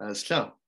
Alles klar.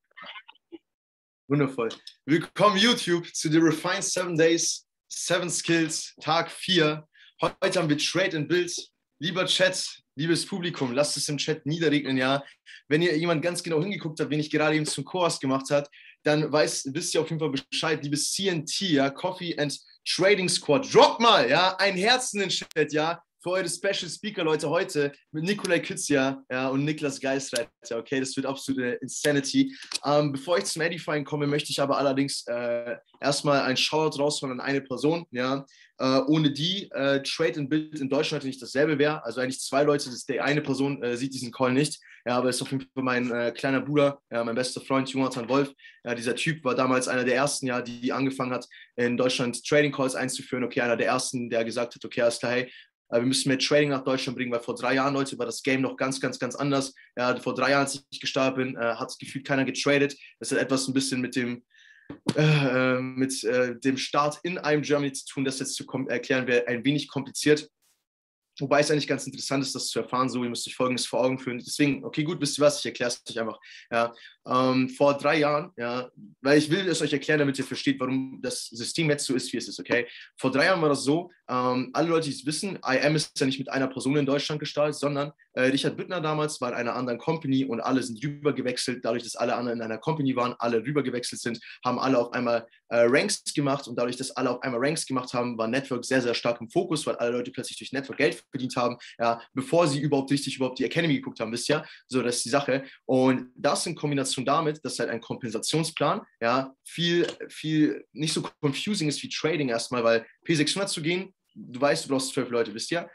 Wundervoll. Willkommen YouTube zu The Refined 7 Days, 7 Skills, Tag 4. Heute haben wir Trade and Build. Lieber Chat, liebes Publikum, lasst es im Chat niederregnen, ja. Wenn ihr jemand ganz genau hingeguckt habt, wen ich gerade eben zum Chorus gemacht hat, dann weiß, wisst ihr auf jeden Fall Bescheid, liebes CNT, ja, Coffee and Trading Squad. Drop mal, ja, ein Herz in den Chat, ja für eure Special Speaker, Leute, heute mit Nikolai Kützia ja, und Niklas Geistreiter. Okay, das wird absolute Insanity. Ähm, bevor ich zum Edifying komme, möchte ich aber allerdings äh, erstmal ein Shoutout rausholen an eine Person, ja, äh, ohne die äh, Trade and Build in Deutschland nicht dasselbe wäre. Also eigentlich zwei Leute, das, die eine Person äh, sieht diesen Call nicht, ja, aber ist auf jeden Fall mein äh, kleiner Bruder, ja, mein bester Freund Jonathan Wolf. Ja, dieser Typ war damals einer der ersten, ja, die angefangen hat, in Deutschland Trading Calls einzuführen. Okay, einer der ersten, der gesagt hat, okay, alles klar, hey, wir müssen mehr Trading nach Deutschland bringen, weil vor drei Jahren, Leute, war das Game noch ganz, ganz, ganz anders. Ja, vor drei Jahren, als ich gestartet bin, äh, hat es gefühlt keiner getradet. Das hat etwas ein bisschen mit dem, äh, mit äh, dem Start in einem Germany zu tun. Das jetzt zu erklären wäre ein wenig kompliziert. Wobei es eigentlich ganz interessant ist, das zu erfahren. So, ihr müsst euch Folgendes vor Augen führen. Deswegen, okay, gut, wisst ihr was? Ich erkläre es euch einfach. Ja, ähm, vor drei Jahren, ja, weil ich will es euch erklären, damit ihr versteht, warum das System jetzt so ist, wie es ist, okay? Vor drei Jahren war das so, ähm, alle Leute, die es wissen, IM ist ja nicht mit einer Person in Deutschland gestartet, sondern äh, Richard Büttner damals war in einer anderen Company und alle sind rübergewechselt. Dadurch, dass alle anderen in einer Company waren, alle rübergewechselt sind, haben alle auf einmal äh, Ranks gemacht und dadurch, dass alle auf einmal Ranks gemacht haben, war Network sehr, sehr stark im Fokus, weil alle Leute plötzlich durch Network Geld verdient haben, ja, bevor sie überhaupt richtig überhaupt die Academy geguckt haben, wisst ihr? So, das ist die Sache. Und das in Kombination damit, dass halt ein Kompensationsplan, ja, viel, viel nicht so confusing ist wie Trading erstmal, weil P600 zu gehen, du weißt, du brauchst zwölf Leute, wisst ihr?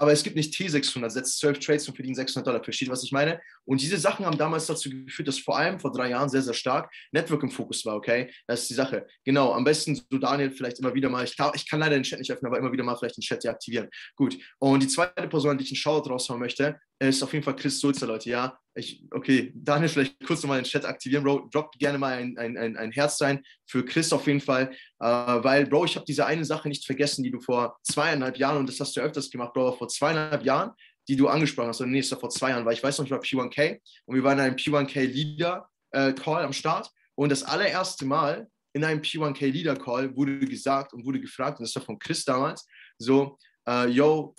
Aber es gibt nicht T600, setzt 12 Trades und verdient 600 Dollar. Versteht, was ich meine? Und diese Sachen haben damals dazu geführt, dass vor allem vor drei Jahren sehr, sehr stark Network im Fokus war, okay? Das ist die Sache. Genau, am besten so Daniel vielleicht immer wieder mal, ich, ich kann leider den Chat nicht öffnen, aber immer wieder mal vielleicht den Chat deaktivieren. Gut. Und die zweite Person, die ich einen Shoutout raushauen möchte, ist auf jeden Fall Chris Sulzer, Leute. Ja, ich, okay, Daniel, vielleicht kurz nochmal den Chat aktivieren, Bro. Droppt gerne mal ein, ein, ein, ein Herz rein für Chris auf jeden Fall. Äh, weil, Bro, ich habe diese eine Sache nicht vergessen, die du vor zweieinhalb Jahren, und das hast du öfters gemacht, Bro, vor zweieinhalb Jahren, die du angesprochen hast, oder nee, vor zwei Jahren, weil ich weiß noch, ich war P1K und wir waren in einem P1K Leader äh, Call am Start. Und das allererste Mal in einem P1K Leader Call wurde gesagt und wurde gefragt, und das war von Chris damals, so, äh, yo,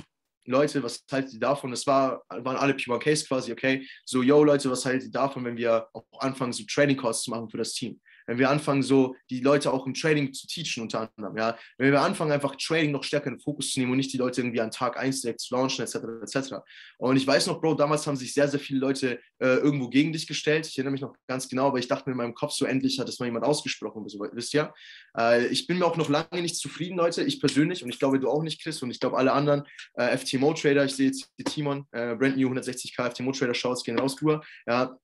Leute, was haltet ihr davon? Das war, waren alle P1Ks quasi, okay? So, yo, Leute, was haltet ihr davon, wenn wir auch anfangen, so Training Calls zu machen für das Team? Wenn wir anfangen, so die Leute auch im Trading zu teachen, unter anderem, ja, wenn wir anfangen, einfach Trading noch stärker in den Fokus zu nehmen und nicht die Leute irgendwie an Tag 1 direkt zu launchen, etc., etc. Und ich weiß noch, Bro, damals haben sich sehr, sehr viele Leute äh, irgendwo gegen dich gestellt. Ich erinnere mich noch ganz genau, aber ich dachte mir in meinem Kopf so, endlich hat das mal jemand ausgesprochen, wisst ihr? Äh, ich bin mir auch noch lange nicht zufrieden, Leute, ich persönlich, und ich glaube, du auch nicht, Chris, und ich glaube, alle anderen äh, FTMO-Trader, ich sehe jetzt Timon, äh, Brand New 160k FTMO-Trader, Shouts gehen raus, Bruder, ja,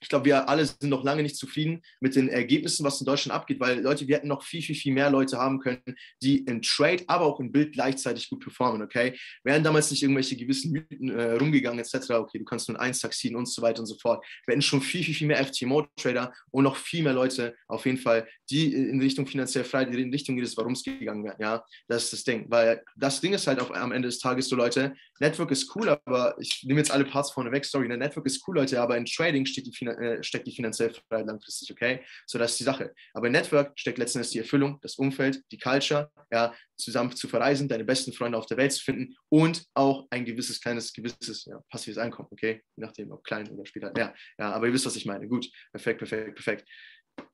ich glaube, wir alle sind noch lange nicht zufrieden mit den Ergebnissen, was in Deutschland abgeht, weil Leute, wir hätten noch viel, viel, viel mehr Leute haben können, die im Trade, aber auch im Bild gleichzeitig gut performen, okay? Wären damals nicht irgendwelche gewissen Mythen äh, rumgegangen, etc., okay, du kannst nur ein Eins ziehen und so weiter und so fort. Wir hätten schon viel, viel, viel mehr FTMO-Trader und noch viel mehr Leute auf jeden Fall, die in Richtung finanziell frei, die in Richtung ihres Warums gegangen wären, ja? Das ist das Ding, weil das Ding ist halt auf, am Ende des Tages so, Leute, Network ist cool, aber ich nehme jetzt alle Parts vorne weg, sorry, ne? Network ist cool, Leute, aber in Trading die äh, steckt die finanzielle Freiheit langfristig, okay? So, das ist die Sache. Aber in Network steckt letztendlich die Erfüllung, das Umfeld, die Culture, ja, zusammen zu verreisen, deine besten Freunde auf der Welt zu finden und auch ein gewisses, kleines, gewisses ja, passives Einkommen, okay? Je nachdem, ob klein oder später. Ja, ja, aber ihr wisst, was ich meine. Gut, perfekt, perfekt, perfekt.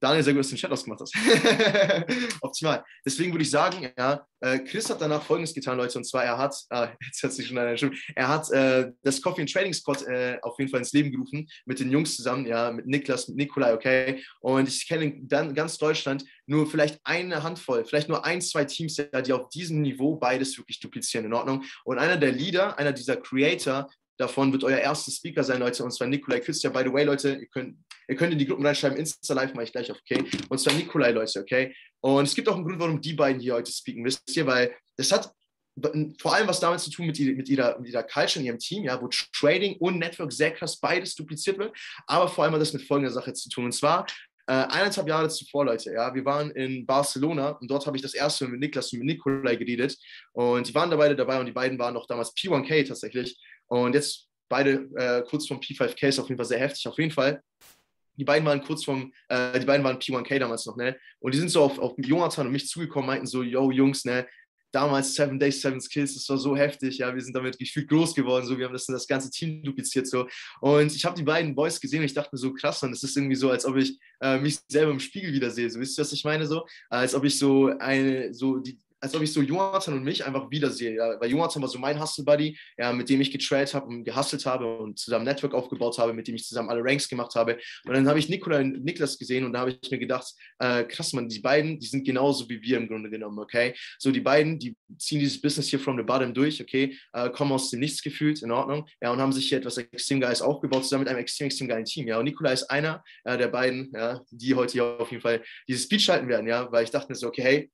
Daniel, sehr gut, dass du den Chat ausgemacht hast. Optimal. Deswegen würde ich sagen, ja, äh, Chris hat danach Folgendes getan, Leute, und zwar er hat, äh, jetzt hat sich schon eine Stimme, er hat äh, das Coffee and Trading Squad äh, auf jeden Fall ins Leben gerufen, mit den Jungs zusammen, ja, mit Niklas, mit Nikolai, okay, und ich kenne dann ganz Deutschland nur vielleicht eine Handvoll, vielleicht nur ein, zwei Teams, ja, die auf diesem Niveau beides wirklich duplizieren, in Ordnung, und einer der Leader, einer dieser Creator, davon wird euer erster Speaker sein, Leute, und zwar Nikolai Küster. By the way, Leute, ihr könnt, ihr könnt in die Gruppen reinschreiben, Insta-Live mache ich gleich auf, okay? Und zwar Nikolai, Leute, okay? Und es gibt auch einen Grund, warum die beiden hier heute speaken, wisst ihr, weil das hat vor allem was damit zu tun mit, die, mit, ihrer, mit ihrer Culture in ihrem Team, ja, wo Trading und Network sehr krass beides dupliziert wird, aber vor allem hat das mit folgender Sache zu tun. Und zwar äh, eineinhalb Jahre zuvor, Leute, ja, wir waren in Barcelona und dort habe ich das erste Mal mit Niklas und mit Nikolai geredet und die waren da beide dabei und die beiden waren noch damals P1K tatsächlich und jetzt beide äh, kurz vom P5K ist auf jeden Fall sehr heftig, auf jeden Fall die beiden waren kurz vom, äh, die beiden waren P1K damals noch, ne? Und die sind so auf, auf Jonathan und mich zugekommen, meinten so, yo, Jungs, ne? Damals Seven Days, Seven Skills, das war so heftig, ja, wir sind damit gefühlt groß geworden, so, wir haben das, das ganze Team dupliziert, so. Und ich habe die beiden Boys gesehen und ich dachte mir so, krass, und es ist irgendwie so, als ob ich äh, mich selber im Spiegel wiedersehe, so, wisst ihr, was ich meine, so? Als ob ich so eine, so die, als ob ich so Jonathan und mich einfach wiedersehe. Ja? Weil Jonathan war so mein Hustle-Buddy, ja, mit dem ich getradet habe und gehustelt habe und zusammen Network aufgebaut habe, mit dem ich zusammen alle Ranks gemacht habe. Und dann habe ich Nikola und Niklas gesehen und da habe ich mir gedacht, äh, krass, man, die beiden, die sind genauso wie wir im Grunde genommen, okay? So, die beiden, die ziehen dieses Business hier from the bottom durch, okay? Äh, kommen aus dem Nichts gefühlt, in Ordnung, ja, und haben sich hier etwas extrem Geiles aufgebaut, zusammen mit einem extrem, extrem geilen Team, ja. Und Nikola ist einer äh, der beiden, ja, die heute hier auf jeden Fall dieses Speech halten werden, ja, weil ich dachte mir so, okay, hey,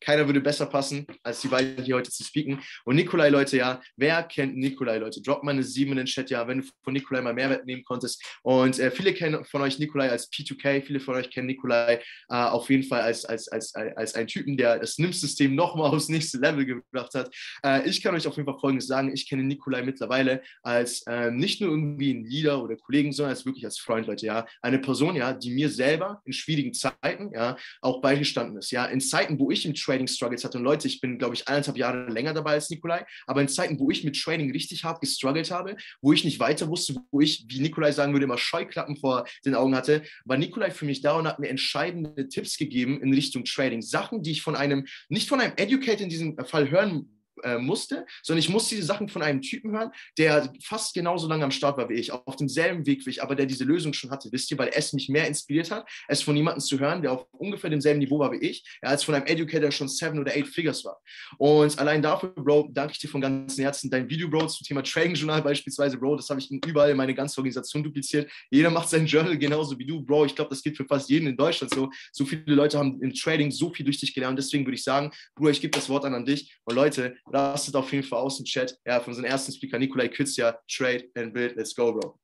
keiner würde besser passen, als die beiden hier heute zu speaken. Und Nikolai, Leute, ja, wer kennt Nikolai, Leute? Drop mal eine 7 in den Chat, ja, wenn du von Nikolai mal Mehrwert nehmen konntest. Und äh, viele kennen von euch Nikolai als P2K, viele von euch kennen Nikolai äh, auf jeden Fall als, als, als, als einen Typen, der das NIM-System nochmal aufs nächste Level gebracht hat. Äh, ich kann euch auf jeden Fall Folgendes sagen, ich kenne Nikolai mittlerweile als äh, nicht nur irgendwie ein Leader oder Kollegen, sondern als wirklich als Freund, Leute, ja. Eine Person, ja, die mir selber in schwierigen Zeiten, ja, auch beigestanden ist, ja. In Zeiten, wo ich im Trading-Struggles hatte. Und Leute, ich bin, glaube ich, eineinhalb Jahre länger dabei als Nikolai, aber in Zeiten, wo ich mit Training richtig hart gestruggelt habe, wo ich nicht weiter wusste, wo ich, wie Nikolai sagen würde, immer Scheuklappen vor den Augen hatte, war Nikolai für mich da und hat mir entscheidende Tipps gegeben in Richtung Trading. Sachen, die ich von einem, nicht von einem Educator in diesem Fall hören äh, musste, sondern ich musste diese Sachen von einem Typen hören, der fast genauso lange am Start war wie ich, auf demselben Weg wie ich, aber der diese Lösung schon hatte, wisst ihr, weil es mich mehr inspiriert hat, es von jemandem zu hören, der auf ungefähr demselben Niveau war wie ich, ja, als von einem Educator, der schon seven oder eight Figures war. Und allein dafür, Bro, danke ich dir von ganzem Herzen. Dein Video, Bro, zum Thema Trading Journal beispielsweise, Bro, das habe ich überall in meine ganze Organisation dupliziert. Jeder macht sein Journal genauso wie du, Bro. Ich glaube, das geht für fast jeden in Deutschland so. So viele Leute haben im Trading so viel durch dich gelernt. Deswegen würde ich sagen, Bruder, ich gebe das Wort an, an dich. Und Leute, rastet auf jeden Fall aus dem Chat. Ja, von unserem ersten Speaker, Nikolai Kützja, Trade and Build. Let's go, Bro.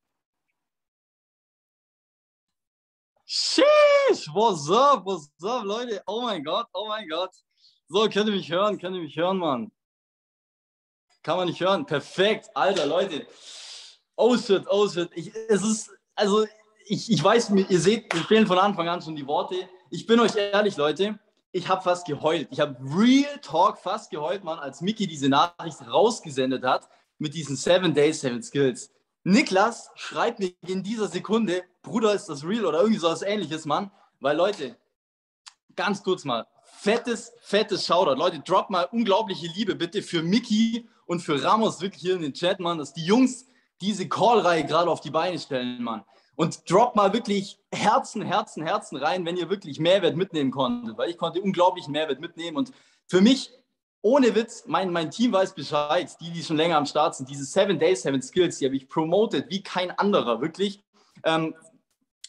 Sheesh, what's up, what's up, Leute? Oh mein Gott, oh mein Gott. So, könnt ihr mich hören, könnt ihr mich hören, Mann? Kann man nicht hören? Perfekt, Alter, Leute. Oh shit, oh shit. Ich, es ist, also, ich, ich weiß, ihr seht, mir fehlen von Anfang an schon die Worte. Ich bin euch ehrlich, Leute ich habe fast geheult. Ich habe Real Talk fast geheult, Mann, als Mickey diese Nachricht rausgesendet hat mit diesen Seven Days, Seven Skills. Niklas schreibt mir in dieser Sekunde, Bruder, ist das real oder irgendwie sowas ähnliches, Mann. Weil, Leute, ganz kurz mal, fettes, fettes Shoutout. Leute, drop mal unglaubliche Liebe bitte für Mickey und für Ramos wirklich hier in den Chat, Mann, dass die Jungs diese Call-Reihe gerade auf die Beine stellen, Mann und drop mal wirklich Herzen, Herzen, Herzen rein, wenn ihr wirklich Mehrwert mitnehmen konntet, weil ich konnte unglaublichen Mehrwert mitnehmen und für mich, ohne Witz, mein, mein Team weiß Bescheid, die, die schon länger am Start sind, diese Seven Days, Seven Skills, die habe ich promoted wie kein anderer, wirklich. Ähm,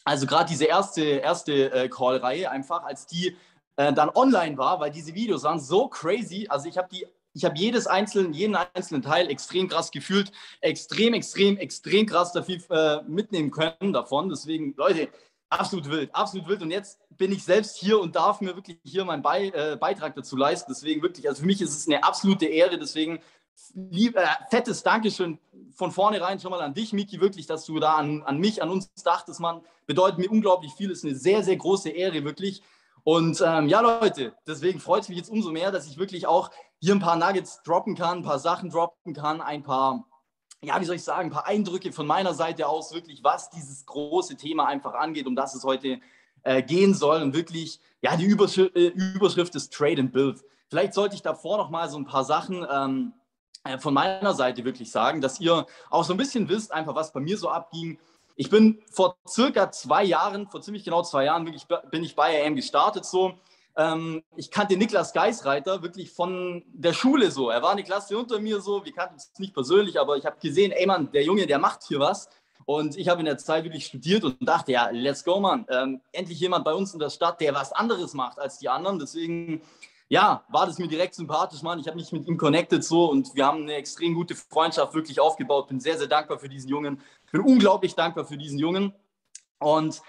also gerade diese erste, erste äh, Call-Reihe einfach, als die äh, dann online war, weil diese Videos waren so crazy. Also ich habe die ich habe jedes einzelne, jeden einzelnen Teil extrem krass gefühlt, extrem, extrem, extrem krass dafür äh, mitnehmen können davon. Deswegen, Leute, absolut wild, absolut wild. Und jetzt bin ich selbst hier und darf mir wirklich hier meinen Be äh, Beitrag dazu leisten. Deswegen wirklich, also für mich ist es eine absolute Ehre. Deswegen lieb, äh, fettes Dankeschön von vornherein schon mal an dich, Miki, wirklich, dass du da an, an mich, an uns dachtest, man. Bedeutet mir unglaublich viel, ist eine sehr, sehr große Ehre, wirklich. Und ähm, ja, Leute, deswegen freut es mich jetzt umso mehr, dass ich wirklich auch hier ein paar Nuggets droppen kann, ein paar Sachen droppen kann, ein paar, ja, wie soll ich sagen, ein paar Eindrücke von meiner Seite aus, wirklich, was dieses große Thema einfach angeht, um das es heute äh, gehen soll. Und wirklich, ja, die Überschrift, äh, Überschrift ist Trade and Build. Vielleicht sollte ich davor noch mal so ein paar Sachen ähm, äh, von meiner Seite wirklich sagen, dass ihr auch so ein bisschen wisst, einfach was bei mir so abging. Ich bin vor circa zwei Jahren, vor ziemlich genau zwei Jahren, wirklich bin ich bei AM gestartet so. Ähm, ich kannte Niklas Geisreiter wirklich von der Schule so. Er war eine Klasse unter mir so. Wir kannten uns nicht persönlich, aber ich habe gesehen, ey Mann, der Junge, der macht hier was. Und ich habe in der Zeit wirklich studiert und dachte, ja, let's go, Mann. Ähm, endlich jemand bei uns in der Stadt, der was anderes macht als die anderen. Deswegen, ja, war das mir direkt sympathisch, Mann. Ich habe mich mit ihm connected so und wir haben eine extrem gute Freundschaft wirklich aufgebaut. Bin sehr, sehr dankbar für diesen Jungen. Bin unglaublich dankbar für diesen Jungen. Und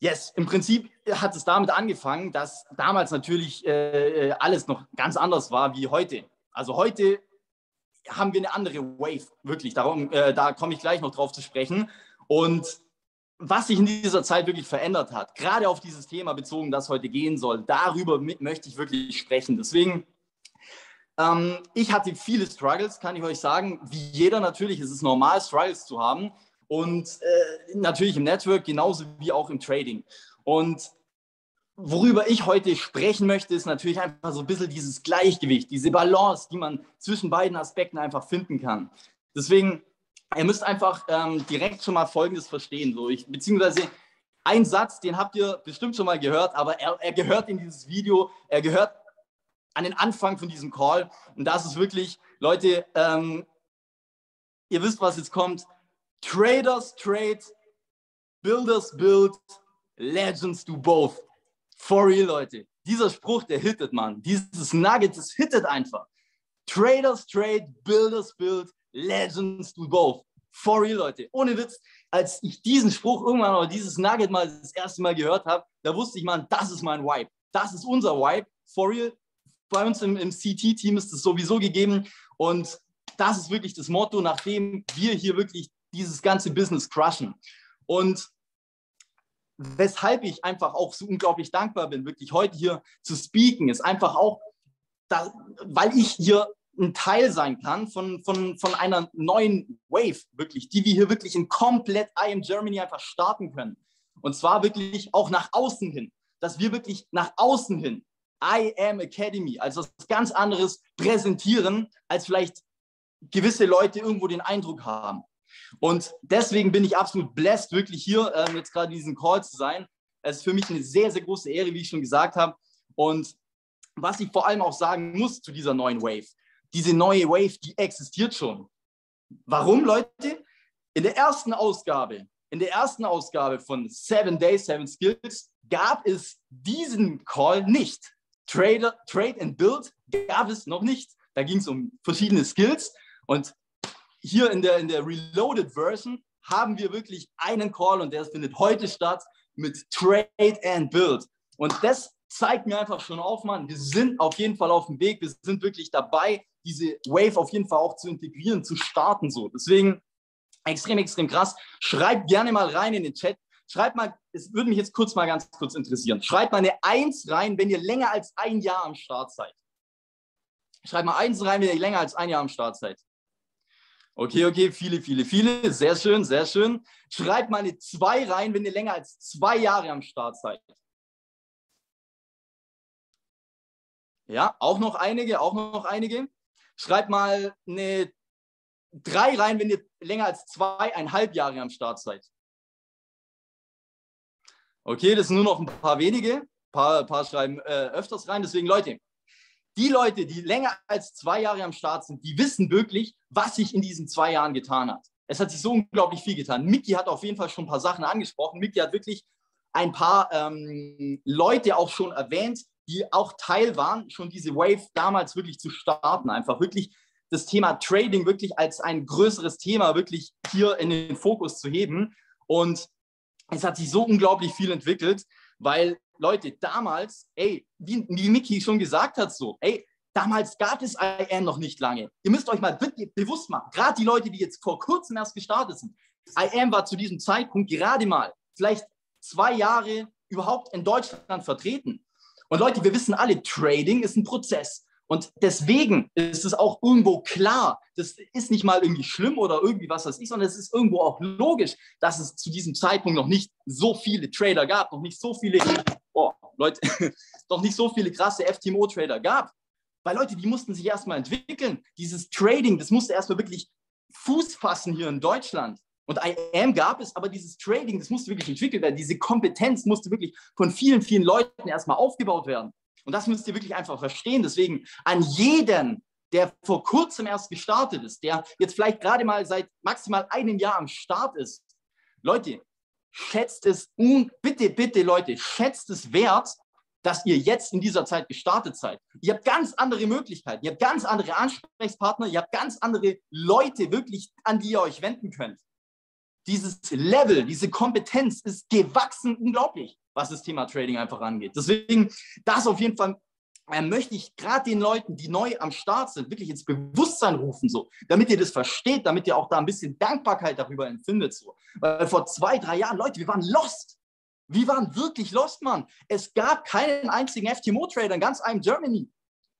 yes, im Prinzip hat es damit angefangen, dass damals natürlich äh, alles noch ganz anders war wie heute. Also heute haben wir eine andere Wave, wirklich. Darum, äh, da komme ich gleich noch drauf zu sprechen. Und was sich in dieser Zeit wirklich verändert hat, gerade auf dieses Thema bezogen, das heute gehen soll, darüber möchte ich wirklich sprechen. Deswegen, ähm, ich hatte viele Struggles, kann ich euch sagen. Wie jeder natürlich, es ist normal, Struggles zu haben. Und äh, natürlich im Network genauso wie auch im Trading. Und worüber ich heute sprechen möchte, ist natürlich einfach so ein bisschen dieses Gleichgewicht, diese Balance, die man zwischen beiden Aspekten einfach finden kann. Deswegen ihr müsst einfach ähm, direkt schon mal Folgendes verstehen. So ich, beziehungsweise ein Satz, den habt ihr bestimmt schon mal gehört, aber er, er gehört in dieses Video, er gehört an den Anfang von diesem Call. Und das ist wirklich, Leute, ähm, ihr wisst, was jetzt kommt. Traders trade, Builders build, Legends do both. For real, Leute. Dieser Spruch, der hittet, man. Dieses Nugget, das hittet einfach. Traders trade, Builders build, Legends do both. For real, Leute. Ohne Witz, als ich diesen Spruch irgendwann oder dieses Nugget mal das erste Mal gehört habe, da wusste ich, man, das ist mein Vibe. Das ist unser Vibe. For real. Bei uns im, im CT-Team ist es sowieso gegeben. Und das ist wirklich das Motto, nachdem wir hier wirklich dieses ganze Business crushen. Und weshalb ich einfach auch so unglaublich dankbar bin, wirklich heute hier zu speaken, ist einfach auch, da, weil ich hier ein Teil sein kann von, von, von einer neuen Wave, wirklich, die wir hier wirklich in komplett I am Germany einfach starten können. Und zwar wirklich auch nach außen hin, dass wir wirklich nach außen hin I am Academy, also was ganz anderes präsentieren, als vielleicht gewisse Leute irgendwo den Eindruck haben. Und deswegen bin ich absolut blessed, wirklich hier ähm, jetzt gerade in diesem Call zu sein. Es ist für mich eine sehr, sehr große Ehre, wie ich schon gesagt habe. Und was ich vor allem auch sagen muss zu dieser neuen Wave, diese neue Wave, die existiert schon. Warum, Leute? In der ersten Ausgabe, in der ersten Ausgabe von Seven Days, Seven Skills gab es diesen Call nicht. Trader, Trade and Build gab es noch nicht. Da ging es um verschiedene Skills. Und hier in der, in der Reloaded Version haben wir wirklich einen Call und der findet heute statt mit Trade and Build. Und das zeigt mir einfach schon auf, Mann, wir sind auf jeden Fall auf dem Weg, wir sind wirklich dabei, diese Wave auf jeden Fall auch zu integrieren, zu starten so. Deswegen extrem, extrem krass. Schreibt gerne mal rein in den Chat. Schreibt mal, es würde mich jetzt kurz mal ganz kurz interessieren. Schreibt mal eine Eins rein, wenn ihr länger als ein Jahr am Start seid. Schreibt mal Eins rein, wenn ihr länger als ein Jahr am Start seid. Okay, okay, viele, viele, viele. Sehr schön, sehr schön. Schreibt mal eine Zwei rein, wenn ihr länger als zwei Jahre am Start seid. Ja, auch noch einige, auch noch einige. Schreibt mal eine drei rein, wenn ihr länger als zweieinhalb Jahre am Start seid. Okay, das sind nur noch ein paar wenige. Ein paar, paar schreiben äh, öfters rein. Deswegen, Leute, die Leute, die länger als zwei Jahre am Start sind, die wissen wirklich, was sich in diesen zwei Jahren getan hat. Es hat sich so unglaublich viel getan. Mickey hat auf jeden Fall schon ein paar Sachen angesprochen. Mickey hat wirklich ein paar ähm, Leute auch schon erwähnt, die auch Teil waren, schon diese Wave damals wirklich zu starten. Einfach wirklich das Thema Trading wirklich als ein größeres Thema wirklich hier in den Fokus zu heben. Und es hat sich so unglaublich viel entwickelt, weil Leute, damals, ey, wie, wie Mickey schon gesagt hat, so, ey, damals gab es IM noch nicht lange. Ihr müsst euch mal bewusst machen, gerade die Leute, die jetzt vor kurzem erst gestartet sind, IM war zu diesem Zeitpunkt gerade mal vielleicht zwei Jahre überhaupt in Deutschland vertreten. Und Leute, wir wissen alle, Trading ist ein Prozess. Und deswegen ist es auch irgendwo klar, das ist nicht mal irgendwie schlimm oder irgendwie was weiß ich, sondern es ist irgendwo auch logisch, dass es zu diesem Zeitpunkt noch nicht so viele Trader gab, noch nicht so viele, Leute, noch nicht so viele krasse FTMO-Trader gab. Weil Leute, die mussten sich erstmal entwickeln. Dieses Trading, das musste erstmal wirklich Fuß fassen hier in Deutschland. Und IAM gab es, aber dieses Trading, das musste wirklich entwickelt werden. Diese Kompetenz musste wirklich von vielen, vielen Leuten erstmal aufgebaut werden. Und das müsst ihr wirklich einfach verstehen. Deswegen an jeden, der vor kurzem erst gestartet ist, der jetzt vielleicht gerade mal seit maximal einem Jahr am Start ist. Leute, schätzt es, bitte, bitte, Leute, schätzt es wert, dass ihr jetzt in dieser Zeit gestartet seid. Ihr habt ganz andere Möglichkeiten, ihr habt ganz andere Ansprechpartner, ihr habt ganz andere Leute wirklich, an die ihr euch wenden könnt dieses Level, diese Kompetenz ist gewachsen unglaublich, was das Thema Trading einfach angeht. Deswegen, das auf jeden Fall äh, möchte ich gerade den Leuten, die neu am Start sind, wirklich ins Bewusstsein rufen, so, damit ihr das versteht, damit ihr auch da ein bisschen Dankbarkeit darüber empfindet. So. Weil vor zwei, drei Jahren, Leute, wir waren lost. Wir waren wirklich lost, Mann. Es gab keinen einzigen FTMO-Trader in ganz einem Germany.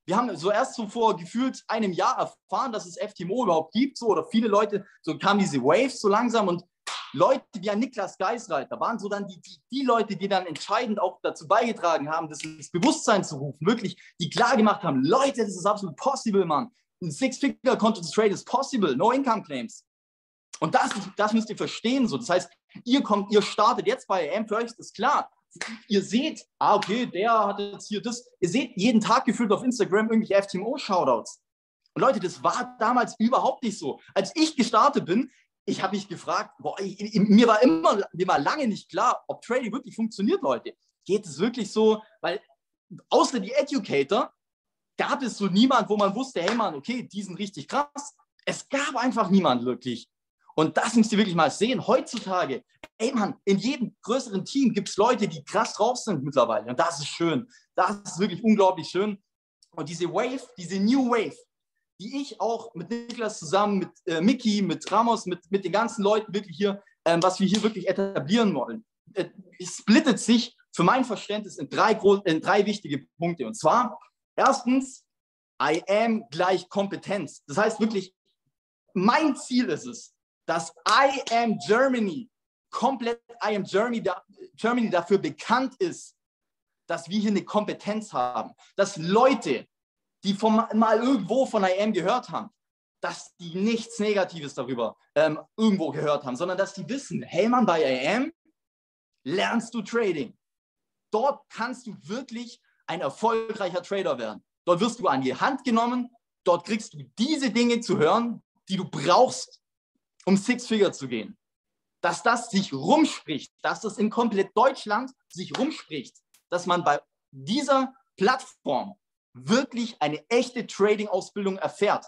Wir haben so erst so vor gefühlt einem Jahr erfahren, dass es FTMO überhaupt gibt, so oder viele Leute, so kamen diese Waves so langsam und Leute wie ein Niklas Geisreiter waren so dann die, die, die Leute, die dann entscheidend auch dazu beigetragen haben, das ins Bewusstsein zu rufen, wirklich, die klar gemacht haben, Leute, das ist absolut possible, Mann. Ein Six-Figure-Konto zu trade ist possible, no income claims. Und das, das müsst ihr verstehen. So. Das heißt, ihr kommt, ihr startet jetzt bei AM, euch ist das klar ihr seht, ah, okay, der hat jetzt hier das. Ihr seht jeden Tag gefühlt auf Instagram irgendwelche FTMO-Shoutouts. Und Leute, das war damals überhaupt nicht so. Als ich gestartet bin, ich habe mich gefragt, boah, ich, mir war immer, mir war lange nicht klar, ob Trading wirklich funktioniert, Leute. Geht es wirklich so? Weil außer die Educator gab es so niemand, wo man wusste, hey Mann, okay, die sind richtig krass. Es gab einfach niemand wirklich. Und das müsst ihr wirklich mal sehen. Heutzutage, ey Mann, in jedem größeren Team gibt es Leute, die krass drauf sind mittlerweile. Und das ist schön. Das ist wirklich unglaublich schön. Und diese Wave, diese New Wave, die ich auch mit Niklas zusammen, mit äh, Mickey, mit Ramos, mit, mit den ganzen Leuten wirklich hier, ähm, was wir hier wirklich etablieren wollen, äh, splittet sich für mein Verständnis in drei, in drei wichtige Punkte. Und zwar, erstens, I am gleich Kompetenz. Das heißt wirklich, mein Ziel ist es, dass I Am Germany komplett I Am Germany, da, Germany dafür bekannt ist, dass wir hier eine Kompetenz haben, dass Leute, die vom, mal irgendwo von I Am gehört haben, dass die nichts Negatives darüber ähm, irgendwo gehört haben, sondern dass die wissen, hey Mann, bei I Am lernst du Trading. Dort kannst du wirklich ein erfolgreicher Trader werden. Dort wirst du an die Hand genommen, dort kriegst du diese Dinge zu hören, die du brauchst, um Six Figure zu gehen. Dass das sich rumspricht, dass das in komplett Deutschland sich rumspricht, dass man bei dieser Plattform wirklich eine echte Trading-Ausbildung erfährt.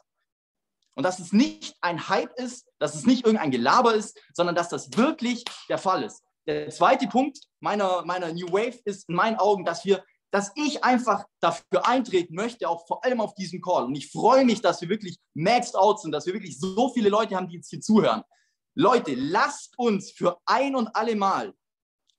Und dass es nicht ein Hype ist, dass es nicht irgendein Gelaber ist, sondern dass das wirklich der Fall ist. Der zweite Punkt meiner, meiner New Wave ist in meinen Augen, dass wir dass ich einfach dafür eintreten möchte, auch vor allem auf diesen Call. Und ich freue mich, dass wir wirklich maxed out sind, dass wir wirklich so viele Leute haben, die jetzt hier zuhören. Leute, lasst uns für ein und alle Mal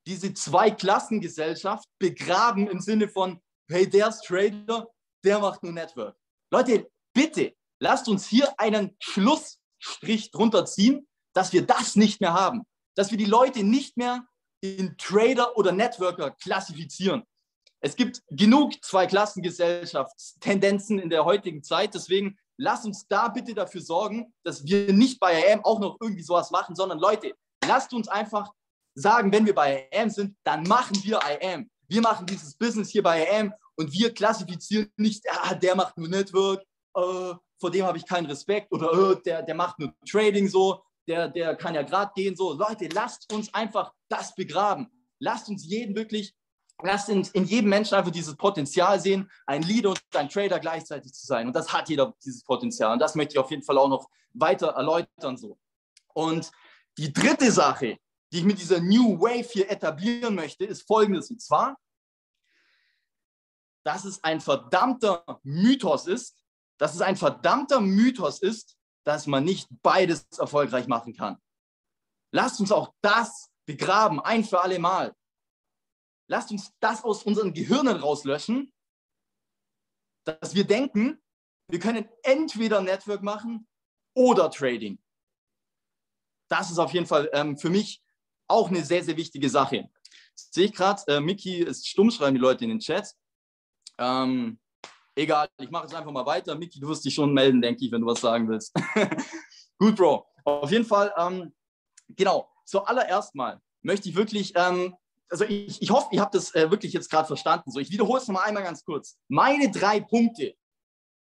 diese Zweiklassengesellschaft begraben im Sinne von, hey, der ist Trader, der macht nur Network. Leute, bitte, lasst uns hier einen Schlussstrich drunter ziehen, dass wir das nicht mehr haben. Dass wir die Leute nicht mehr in Trader oder Networker klassifizieren. Es gibt genug Zweiklassengesellschaftstendenzen in der heutigen Zeit. Deswegen lasst uns da bitte dafür sorgen, dass wir nicht bei AM auch noch irgendwie sowas machen, sondern Leute, lasst uns einfach sagen, wenn wir bei AM sind, dann machen wir IAM. Wir machen dieses Business hier bei AM und wir klassifizieren nicht, ah, der macht nur Network, äh, vor dem habe ich keinen Respekt oder äh, der, der macht nur Trading so, der, der kann ja gerade gehen so. Leute, lasst uns einfach das begraben. Lasst uns jeden wirklich Lasst in, in jedem Menschen einfach dieses Potenzial sehen, ein Leader und ein Trader gleichzeitig zu sein. Und das hat jeder, dieses Potenzial. Und das möchte ich auf jeden Fall auch noch weiter erläutern. So. Und die dritte Sache, die ich mit dieser New Wave hier etablieren möchte, ist folgendes. Und zwar, dass es ein verdammter Mythos ist, dass es ein verdammter Mythos ist, dass man nicht beides erfolgreich machen kann. Lasst uns auch das begraben, ein für alle Mal. Lasst uns das aus unseren Gehirnen rauslöschen, dass wir denken, wir können entweder Network machen oder Trading. Das ist auf jeden Fall ähm, für mich auch eine sehr, sehr wichtige Sache. Sehe ich gerade, äh, Miki ist stumm, schreiben die Leute in den Chat. Ähm, egal, ich mache jetzt einfach mal weiter. Miki, du wirst dich schon melden, denke ich, wenn du was sagen willst. Gut, Bro. Auf jeden Fall, ähm, genau, zuallererst mal möchte ich wirklich ähm, also ich, ich hoffe, ihr habt das äh, wirklich jetzt gerade verstanden. So, ich wiederhole es nochmal einmal ganz kurz. Meine drei Punkte,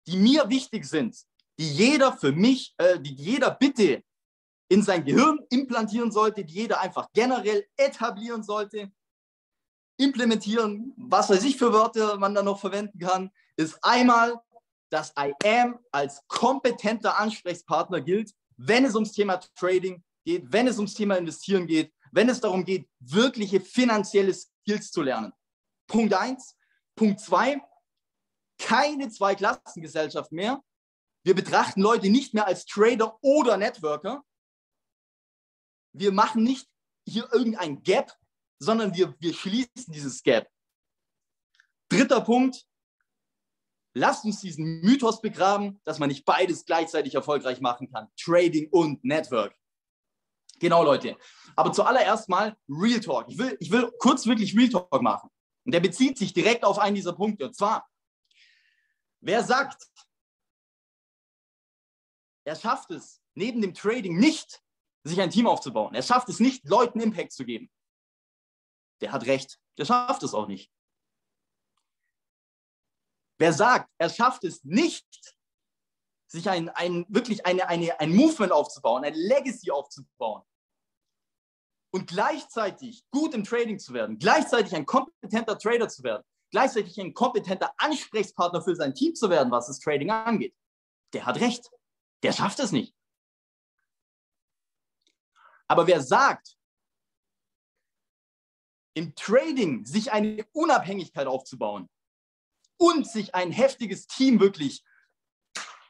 die mir wichtig sind, die jeder für mich, äh, die jeder bitte in sein Gehirn implantieren sollte, die jeder einfach generell etablieren sollte, implementieren, was weiß ich für Wörter man da noch verwenden kann, ist einmal, dass I am als kompetenter Ansprechpartner gilt, wenn es ums Thema Trading geht, wenn es ums Thema Investieren geht, wenn es darum geht, wirkliche finanzielle Skills zu lernen. Punkt eins. Punkt zwei, keine Zweiklassengesellschaft mehr. Wir betrachten Leute nicht mehr als Trader oder Networker. Wir machen nicht hier irgendein Gap, sondern wir, wir schließen dieses Gap. Dritter Punkt, lasst uns diesen Mythos begraben, dass man nicht beides gleichzeitig erfolgreich machen kann. Trading und Network. Genau, Leute. Aber zuallererst mal Real Talk. Ich will, ich will kurz wirklich Real Talk machen. Und der bezieht sich direkt auf einen dieser Punkte. Und zwar, wer sagt, er schafft es neben dem Trading nicht, sich ein Team aufzubauen. Er schafft es nicht, Leuten Impact zu geben. Der hat recht. Der schafft es auch nicht. Wer sagt, er schafft es nicht, sich ein, ein, wirklich eine, eine, ein Movement aufzubauen, ein Legacy aufzubauen und gleichzeitig gut im Trading zu werden, gleichzeitig ein kompetenter Trader zu werden, gleichzeitig ein kompetenter Ansprechpartner für sein Team zu werden, was das Trading angeht, der hat recht. Der schafft es nicht. Aber wer sagt, im Trading sich eine Unabhängigkeit aufzubauen und sich ein heftiges Team wirklich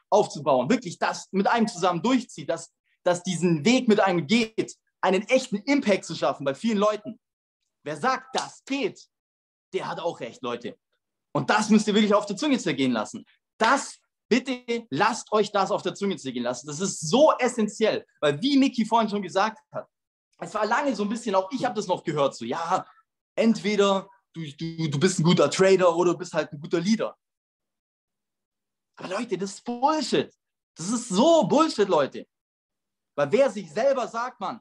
aufzubauen, wirklich das mit einem zusammen durchzieht, dass, dass diesen Weg mit einem geht, einen echten Impact zu schaffen bei vielen Leuten. Wer sagt, das geht, der hat auch recht, Leute. Und das müsst ihr wirklich auf der Zunge zergehen lassen. Das, bitte lasst euch das auf der Zunge zergehen lassen. Das ist so essentiell, weil wie Mickey vorhin schon gesagt hat, es war lange so ein bisschen, auch ich habe das noch gehört, so ja, entweder du, du, du bist ein guter Trader oder du bist halt ein guter Leader. Aber Leute, das ist Bullshit. Das ist so Bullshit, Leute. Weil wer sich selber sagt, man,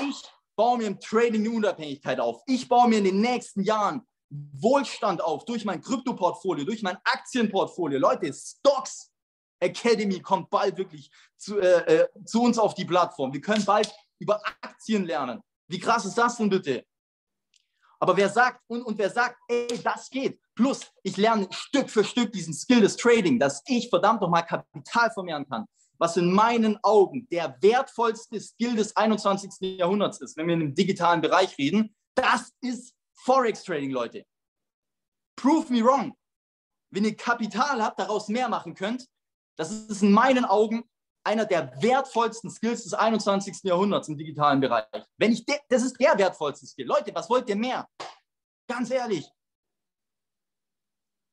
ich baue mir im Trading eine Unabhängigkeit auf. Ich baue mir in den nächsten Jahren Wohlstand auf durch mein Krypto-Portfolio, durch mein Aktienportfolio. Leute, Stocks Academy kommt bald wirklich zu, äh, äh, zu uns auf die Plattform. Wir können bald über Aktien lernen. Wie krass ist das denn bitte? Aber wer sagt, und, und wer sagt, ey, das geht, plus ich lerne Stück für Stück diesen Skill des Trading, dass ich verdammt nochmal Kapital vermehren kann, was in meinen Augen der wertvollste Skill des 21. Jahrhunderts ist, wenn wir in dem digitalen Bereich reden, das ist Forex Trading, Leute. Prove me wrong. Wenn ihr Kapital habt, daraus mehr machen könnt, das ist in meinen Augen einer der wertvollsten Skills des 21. Jahrhunderts im digitalen Bereich. Wenn ich das ist der wertvollste Skill. Leute, was wollt ihr mehr? Ganz ehrlich.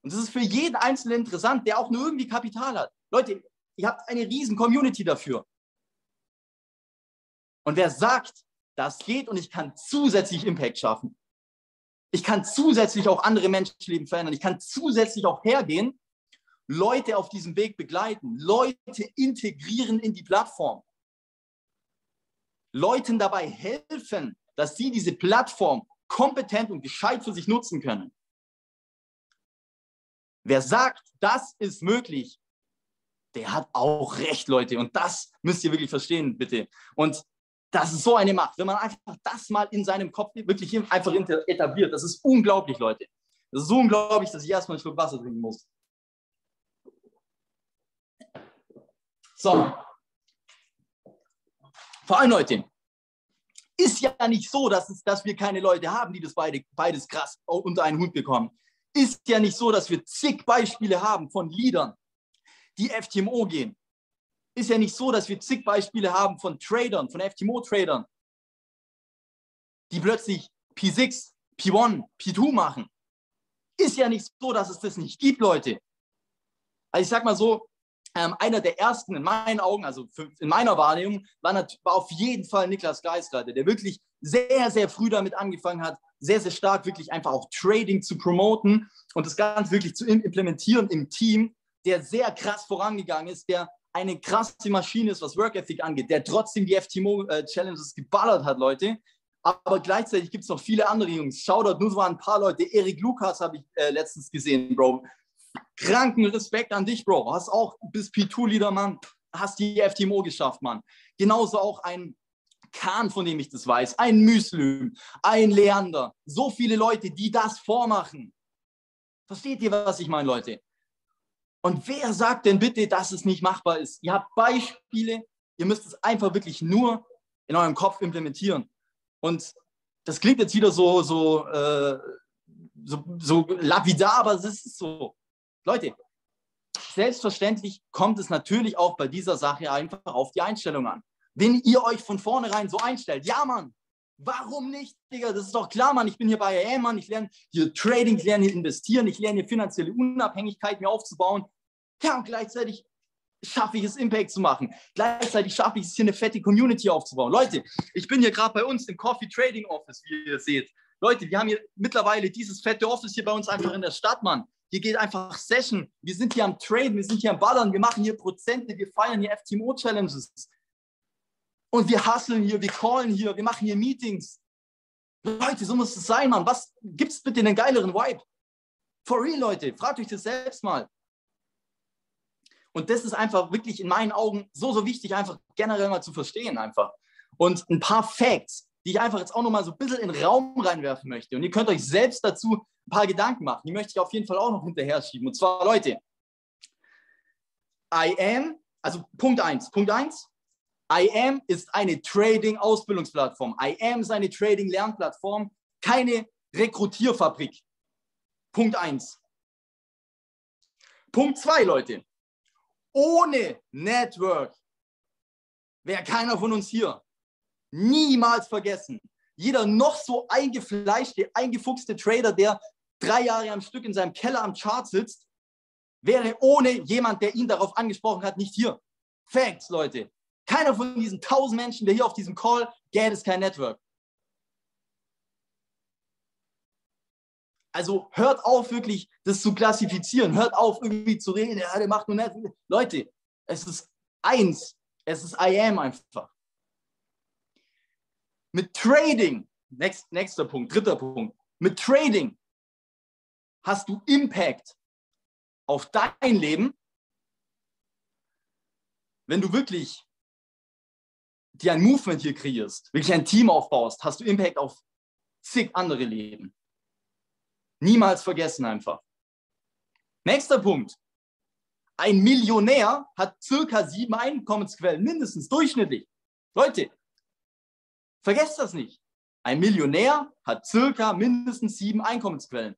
Und das ist für jeden Einzelnen interessant, der auch nur irgendwie Kapital hat. Leute, ihr habt eine riesen Community dafür. Und wer sagt, das geht und ich kann zusätzlich Impact schaffen. Ich kann zusätzlich auch andere Menschenleben verändern. Ich kann zusätzlich auch hergehen Leute auf diesem Weg begleiten, Leute integrieren in die Plattform, Leuten dabei helfen, dass sie diese Plattform kompetent und gescheit für sich nutzen können. Wer sagt, das ist möglich, der hat auch recht, Leute. Und das müsst ihr wirklich verstehen, bitte. Und das ist so eine Macht, wenn man einfach das mal in seinem Kopf wirklich einfach etabliert. Das ist unglaublich, Leute. Das ist so unglaublich, dass ich erstmal einen Schluck Wasser trinken muss. So. Vor allem, Leute, ist ja nicht so, dass, es, dass wir keine Leute haben, die das beide, beides krass unter einen Hut bekommen. Ist ja nicht so, dass wir zig Beispiele haben von Leadern, die FTMO gehen. Ist ja nicht so, dass wir zig Beispiele haben von Tradern, von FTMO-Tradern, die plötzlich P6, P1, P2 machen. Ist ja nicht so, dass es das nicht gibt, Leute. Also ich sag mal so, ähm, einer der ersten in meinen Augen, also für, in meiner Wahrnehmung, war, war auf jeden Fall Niklas Geisreiter, der wirklich sehr, sehr früh damit angefangen hat, sehr, sehr stark wirklich einfach auch Trading zu promoten und das Ganze wirklich zu implementieren im Team, der sehr krass vorangegangen ist, der eine krasse Maschine ist, was Work Ethic angeht, der trotzdem die FTMO-Challenges äh, geballert hat, Leute. Aber gleichzeitig gibt es noch viele andere Jungs. Shoutout, nur so ein paar Leute. Erik Lukas habe ich äh, letztens gesehen, Bro kranken Respekt an dich, Bro. Hast auch bis P2-Leader, Mann. Hast die FTMO geschafft, Mann. Genauso auch ein Kahn, von dem ich das weiß, ein Müslüm, ein Leander. So viele Leute, die das vormachen. Versteht ihr, was ich meine, Leute? Und wer sagt denn bitte, dass es nicht machbar ist? Ihr habt Beispiele, ihr müsst es einfach wirklich nur in eurem Kopf implementieren. Und das klingt jetzt wieder so, so, äh, so, so lapidar, aber es ist so. Leute, selbstverständlich kommt es natürlich auch bei dieser Sache einfach auf die Einstellung an. Wenn ihr euch von vornherein so einstellt, ja, Mann, warum nicht, Digga? Das ist doch klar, Mann. Ich bin hier bei AM, Mann. Ich lerne hier Trading, ich lerne hier investieren, ich lerne hier finanzielle Unabhängigkeit mir aufzubauen. Ja, und gleichzeitig schaffe ich es, Impact zu machen. Gleichzeitig schaffe ich es, hier eine fette Community aufzubauen. Leute, ich bin hier gerade bei uns im Coffee Trading Office, wie ihr seht. Leute, wir haben hier mittlerweile dieses fette Office hier bei uns einfach in der Stadt, Mann. Hier geht einfach Session. Wir sind hier am Traden, wir sind hier am Ballern, wir machen hier Prozente, wir feiern hier FTMO-Challenges. Und wir hustlen hier, wir callen hier, wir machen hier Meetings. Leute, so muss es sein, Mann. Was gibt es bitte einen geileren Vibe? For real, Leute, fragt euch das selbst mal. Und das ist einfach wirklich in meinen Augen so, so wichtig, einfach generell mal zu verstehen einfach. Und ein paar Facts, die ich einfach jetzt auch nochmal so ein bisschen in den Raum reinwerfen möchte. Und ihr könnt euch selbst dazu ein paar Gedanken machen. Die möchte ich auf jeden Fall auch noch hinterher schieben. Und zwar, Leute, I am, also Punkt 1. Punkt 1, I am ist eine Trading-Ausbildungsplattform. I am ist eine Trading-Lernplattform, keine Rekrutierfabrik. Punkt 1. Punkt 2, Leute ohne Network wäre keiner von uns hier. Niemals vergessen. Jeder noch so eingefleischte, eingefuchste Trader, der drei Jahre am Stück in seinem Keller am Chart sitzt, wäre ohne jemand, der ihn darauf angesprochen hat, nicht hier. Facts, Leute. Keiner von diesen tausend Menschen, der hier auf diesem Call, gäbe es kein Network. Also hört auf, wirklich das zu klassifizieren. Hört auf, irgendwie zu reden. Ja, der macht nur nett. Leute, es ist eins. Es ist I am einfach. Mit Trading, next, nächster Punkt, dritter Punkt. Mit Trading hast du Impact auf dein Leben, wenn du wirklich dir ein Movement hier kreierst, wirklich ein Team aufbaust, hast du Impact auf zig andere Leben. Niemals vergessen einfach. Nächster Punkt. Ein Millionär hat circa sieben Einkommensquellen, mindestens durchschnittlich. Leute, vergesst das nicht. Ein Millionär hat circa mindestens sieben Einkommensquellen.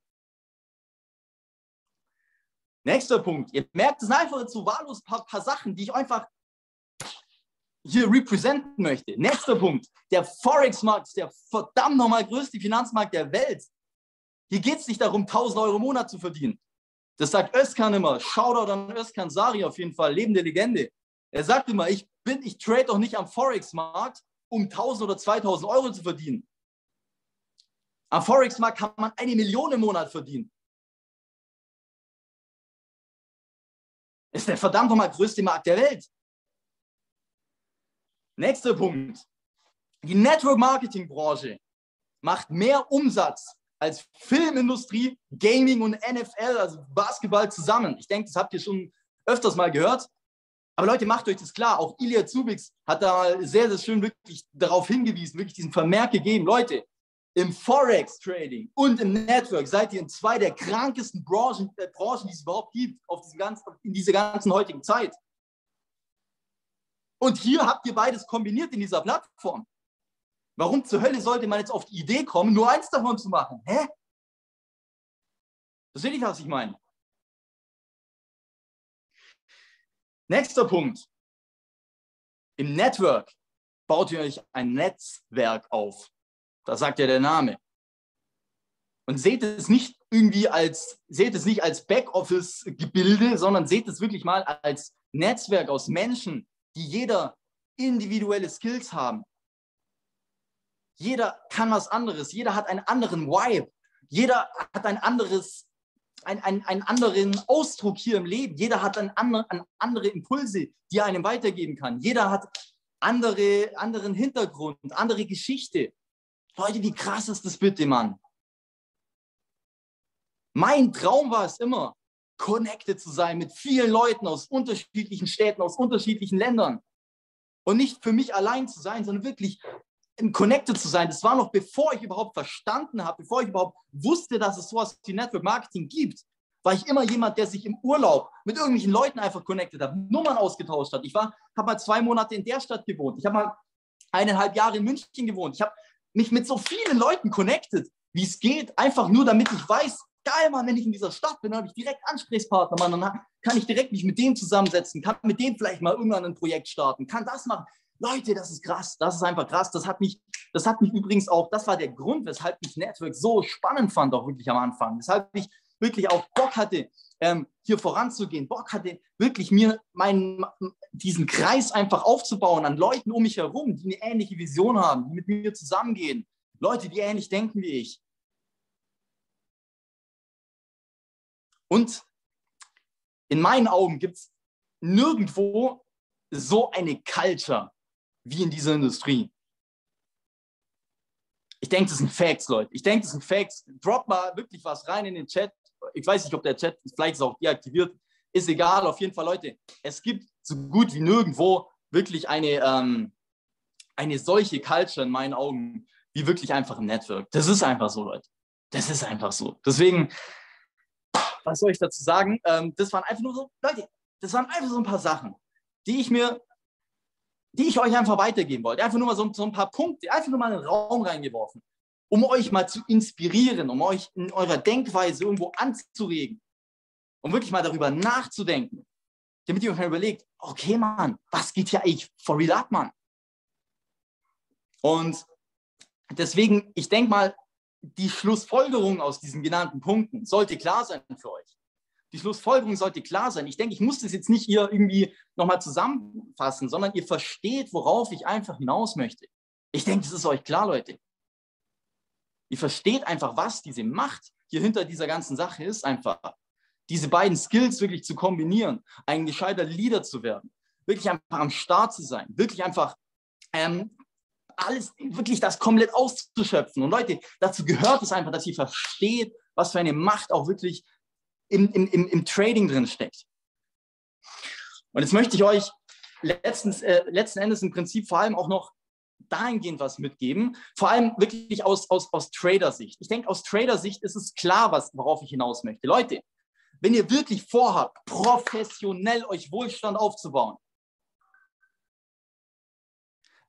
Nächster Punkt. Ihr merkt, es sind einfach jetzt so wahllos ein paar, paar Sachen, die ich einfach hier representen möchte. Nächster Punkt. Der Forex-Markt ist der verdammt nochmal größte Finanzmarkt der Welt. Hier geht es nicht darum, 1000 Euro im Monat zu verdienen. Das sagt Özkan immer. Shoutout an Özkan Sari auf jeden Fall, lebende Legende. Er sagt immer, ich bin, ich trade doch nicht am Forex-Markt, um 1000 oder 2000 Euro zu verdienen. Am Forex-Markt kann man eine Million im Monat verdienen. Ist der verdammt nochmal größte Markt der Welt. Nächster Punkt. Die Network-Marketing-Branche macht mehr Umsatz als Filmindustrie, Gaming und NFL, also Basketball zusammen. Ich denke, das habt ihr schon öfters mal gehört. Aber Leute, macht euch das klar. Auch Ilya Zubix hat da sehr, sehr schön wirklich darauf hingewiesen, wirklich diesen Vermerk gegeben. Leute, im Forex-Trading und im Network seid ihr in zwei der krankesten Branchen, äh, Branchen die es überhaupt gibt auf diesem ganzen, in dieser ganzen heutigen Zeit. Und hier habt ihr beides kombiniert in dieser Plattform. Warum zur Hölle sollte man jetzt auf die Idee kommen, nur eins davon zu machen? Hä? Das seht ihr, was ich meine. Nächster Punkt. Im Network baut ihr euch ein Netzwerk auf. Das sagt ja der Name. Und seht es nicht irgendwie als, seht es nicht als Backoffice-Gebilde, sondern seht es wirklich mal als Netzwerk aus Menschen, die jeder individuelle Skills haben, jeder kann was anderes. Jeder hat einen anderen Vibe. Jeder hat ein anderes, ein, ein, einen anderen Ausdruck hier im Leben. Jeder hat ein andere, ein andere Impulse, die er einem weitergeben kann. Jeder hat andere, anderen Hintergrund, andere Geschichte. Leute, wie krass ist das bitte, Mann? Mein Traum war es immer, connected zu sein mit vielen Leuten aus unterschiedlichen Städten, aus unterschiedlichen Ländern. Und nicht für mich allein zu sein, sondern wirklich Connected zu sein, das war noch bevor ich überhaupt verstanden habe, bevor ich überhaupt wusste, dass es sowas wie Network Marketing gibt, war ich immer jemand, der sich im Urlaub mit irgendwelchen Leuten einfach connected hat, Nummern ausgetauscht hat. Ich habe mal zwei Monate in der Stadt gewohnt. Ich habe mal eineinhalb Jahre in München gewohnt. Ich habe mich mit so vielen Leuten connected, wie es geht, einfach nur damit ich weiß, geil, Mann, wenn ich in dieser Stadt bin, dann habe ich direkt Ansprechpartner, Mann. Dann kann ich direkt mich mit dem zusammensetzen, kann mit dem vielleicht mal irgendwann ein Projekt starten, kann das machen. Leute, das ist krass, das ist einfach krass. Das hat mich, das hat mich übrigens auch, das war der Grund, weshalb ich Network so spannend fand, auch wirklich am Anfang. Weshalb ich wirklich auch Bock hatte, ähm, hier voranzugehen, Bock hatte, wirklich mir meinen, diesen Kreis einfach aufzubauen an Leuten um mich herum, die eine ähnliche Vision haben, die mit mir zusammengehen. Leute, die ähnlich denken wie ich. Und in meinen Augen gibt es nirgendwo so eine Culture wie in dieser Industrie. Ich denke, das sind Facts, Leute. Ich denke, das sind Facts. Drop mal wirklich was rein in den Chat. Ich weiß nicht, ob der Chat vielleicht ist auch deaktiviert. Ist egal. Auf jeden Fall, Leute. Es gibt so gut wie nirgendwo wirklich eine, ähm, eine solche Culture in meinen Augen wie wirklich einfach ein Network. Das ist einfach so, Leute. Das ist einfach so. Deswegen, was soll ich dazu sagen? Ähm, das waren einfach nur so, Leute, das waren einfach so ein paar Sachen, die ich mir die ich euch einfach weitergeben wollte. Einfach nur mal so, so ein paar Punkte, einfach nur mal in den Raum reingeworfen, um euch mal zu inspirieren, um euch in eurer Denkweise irgendwo anzuregen, um wirklich mal darüber nachzudenken, damit ihr euch mal überlegt, okay, Mann, was geht hier eigentlich for real ab, Mann? Und deswegen, ich denke mal, die Schlussfolgerung aus diesen genannten Punkten sollte klar sein für euch die Schlussfolgerung sollte klar sein. Ich denke, ich muss das jetzt nicht hier irgendwie nochmal zusammenfassen, sondern ihr versteht, worauf ich einfach hinaus möchte. Ich denke, das ist euch klar, Leute. Ihr versteht einfach, was diese Macht hier hinter dieser ganzen Sache ist, einfach. Diese beiden Skills wirklich zu kombinieren, ein gescheiter Leader zu werden, wirklich einfach am Start zu sein, wirklich einfach ähm, alles, wirklich das komplett auszuschöpfen. Und Leute, dazu gehört es einfach, dass ihr versteht, was für eine Macht auch wirklich im, im, im, Trading drin steckt. Und jetzt möchte ich euch letztens, äh, letzten Endes im Prinzip vor allem auch noch dahingehend was mitgeben, vor allem wirklich aus, aus, aus Trader-Sicht. Ich denke, aus Trader-Sicht ist es klar, was, worauf ich hinaus möchte. Leute, wenn ihr wirklich vorhabt, professionell euch Wohlstand aufzubauen,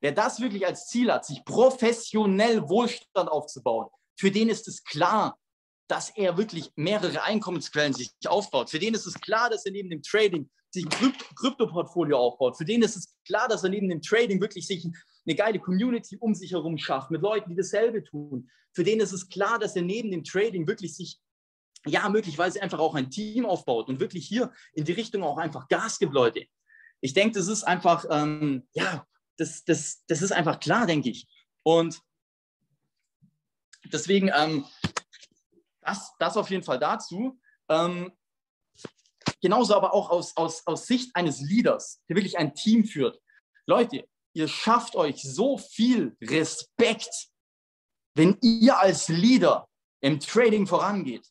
wer das wirklich als Ziel hat, sich professionell Wohlstand aufzubauen, für den ist es klar, dass er wirklich mehrere Einkommensquellen sich aufbaut. Für den ist es klar, dass er neben dem Trading sich ein Krypto-Portfolio aufbaut. Für den ist es klar, dass er neben dem Trading wirklich sich eine geile Community um sich herum schafft, mit Leuten, die dasselbe tun. Für den ist es klar, dass er neben dem Trading wirklich sich, ja, möglicherweise einfach auch ein Team aufbaut und wirklich hier in die Richtung auch einfach Gas gibt, Leute. Ich denke, das ist einfach, ähm, ja, das, das, das ist einfach klar, denke ich. Und deswegen ähm, das, das auf jeden Fall dazu. Ähm, genauso aber auch aus, aus, aus Sicht eines Leaders, der wirklich ein Team führt. Leute, ihr schafft euch so viel Respekt, wenn ihr als Leader im Trading vorangeht.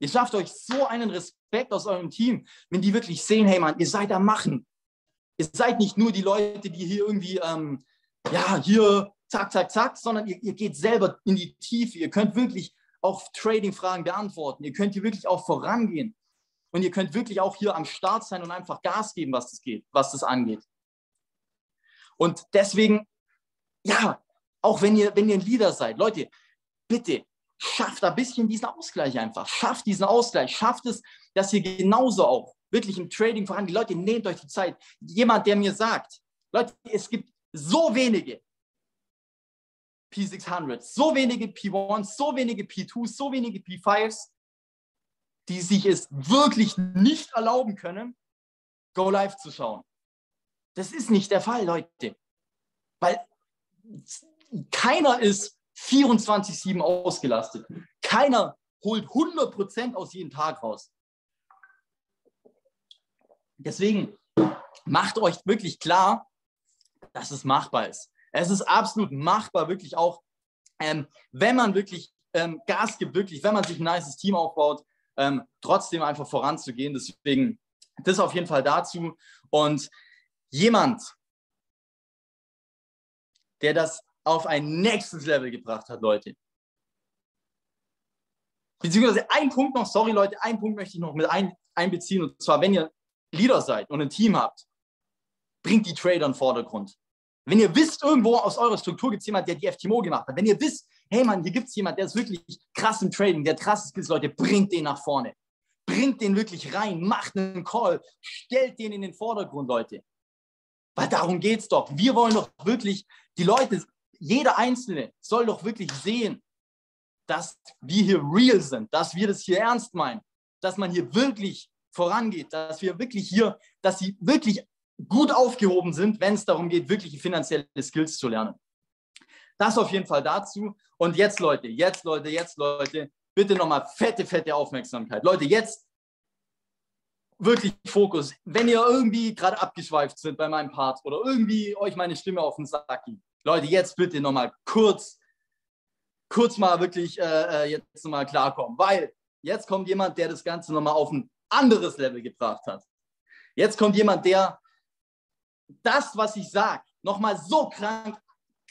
Ihr schafft euch so einen Respekt aus eurem Team, wenn die wirklich sehen, hey Mann, ihr seid am Machen. Ihr seid nicht nur die Leute, die hier irgendwie, ähm, ja, hier zack, zack, zack, sondern ihr, ihr geht selber in die Tiefe. Ihr könnt wirklich auch Trading-Fragen beantworten. Ihr könnt hier wirklich auch vorangehen. Und ihr könnt wirklich auch hier am Start sein und einfach Gas geben, was das geht, was das angeht. Und deswegen, ja, auch wenn ihr, wenn ihr ein Leader seid, Leute, bitte schafft ein bisschen diesen Ausgleich einfach. Schafft diesen Ausgleich. Schafft es, dass ihr genauso auch wirklich im Trading vorangeht. Leute, nehmt euch die Zeit. Jemand, der mir sagt, Leute, es gibt so wenige, P600, so wenige P1s, so wenige P2s, so wenige P5s, die sich es wirklich nicht erlauben können, Go Live zu schauen. Das ist nicht der Fall, Leute. Weil keiner ist 24-7 ausgelastet. Keiner holt 100% aus jedem Tag raus. Deswegen macht euch wirklich klar, dass es machbar ist. Es ist absolut machbar, wirklich auch, ähm, wenn man wirklich ähm, Gas gibt, wirklich, wenn man sich ein nices Team aufbaut, ähm, trotzdem einfach voranzugehen. Deswegen, das auf jeden Fall dazu. Und jemand, der das auf ein nächstes Level gebracht hat, Leute. Beziehungsweise ein Punkt noch, sorry Leute, ein Punkt möchte ich noch mit ein, einbeziehen. Und zwar, wenn ihr Leader seid und ein Team habt, bringt die Trader in den Vordergrund. Wenn ihr wisst, irgendwo aus eurer Struktur gibt es jemanden, der die FTMO gemacht hat, wenn ihr wisst, hey Mann, hier gibt es jemand, der ist wirklich krass im Trading, der krasses Skills, Leute, bringt den nach vorne. Bringt den wirklich rein, macht einen Call, stellt den in den Vordergrund, Leute. Weil darum geht es doch. Wir wollen doch wirklich, die Leute, jeder Einzelne soll doch wirklich sehen, dass wir hier real sind, dass wir das hier ernst meinen, dass man hier wirklich vorangeht, dass wir wirklich hier, dass sie wirklich gut aufgehoben sind, wenn es darum geht, wirkliche finanzielle Skills zu lernen. Das auf jeden Fall dazu. Und jetzt, Leute, jetzt, Leute, jetzt, Leute, bitte nochmal fette, fette Aufmerksamkeit. Leute, jetzt wirklich Fokus. Wenn ihr irgendwie gerade abgeschweift sind bei meinem Part oder irgendwie euch meine Stimme auf den Sack geht, Leute, jetzt bitte nochmal kurz, kurz mal wirklich äh, äh jetzt nochmal klarkommen, weil jetzt kommt jemand, der das Ganze nochmal auf ein anderes Level gebracht hat. Jetzt kommt jemand, der das, was ich sage, nochmal so krank,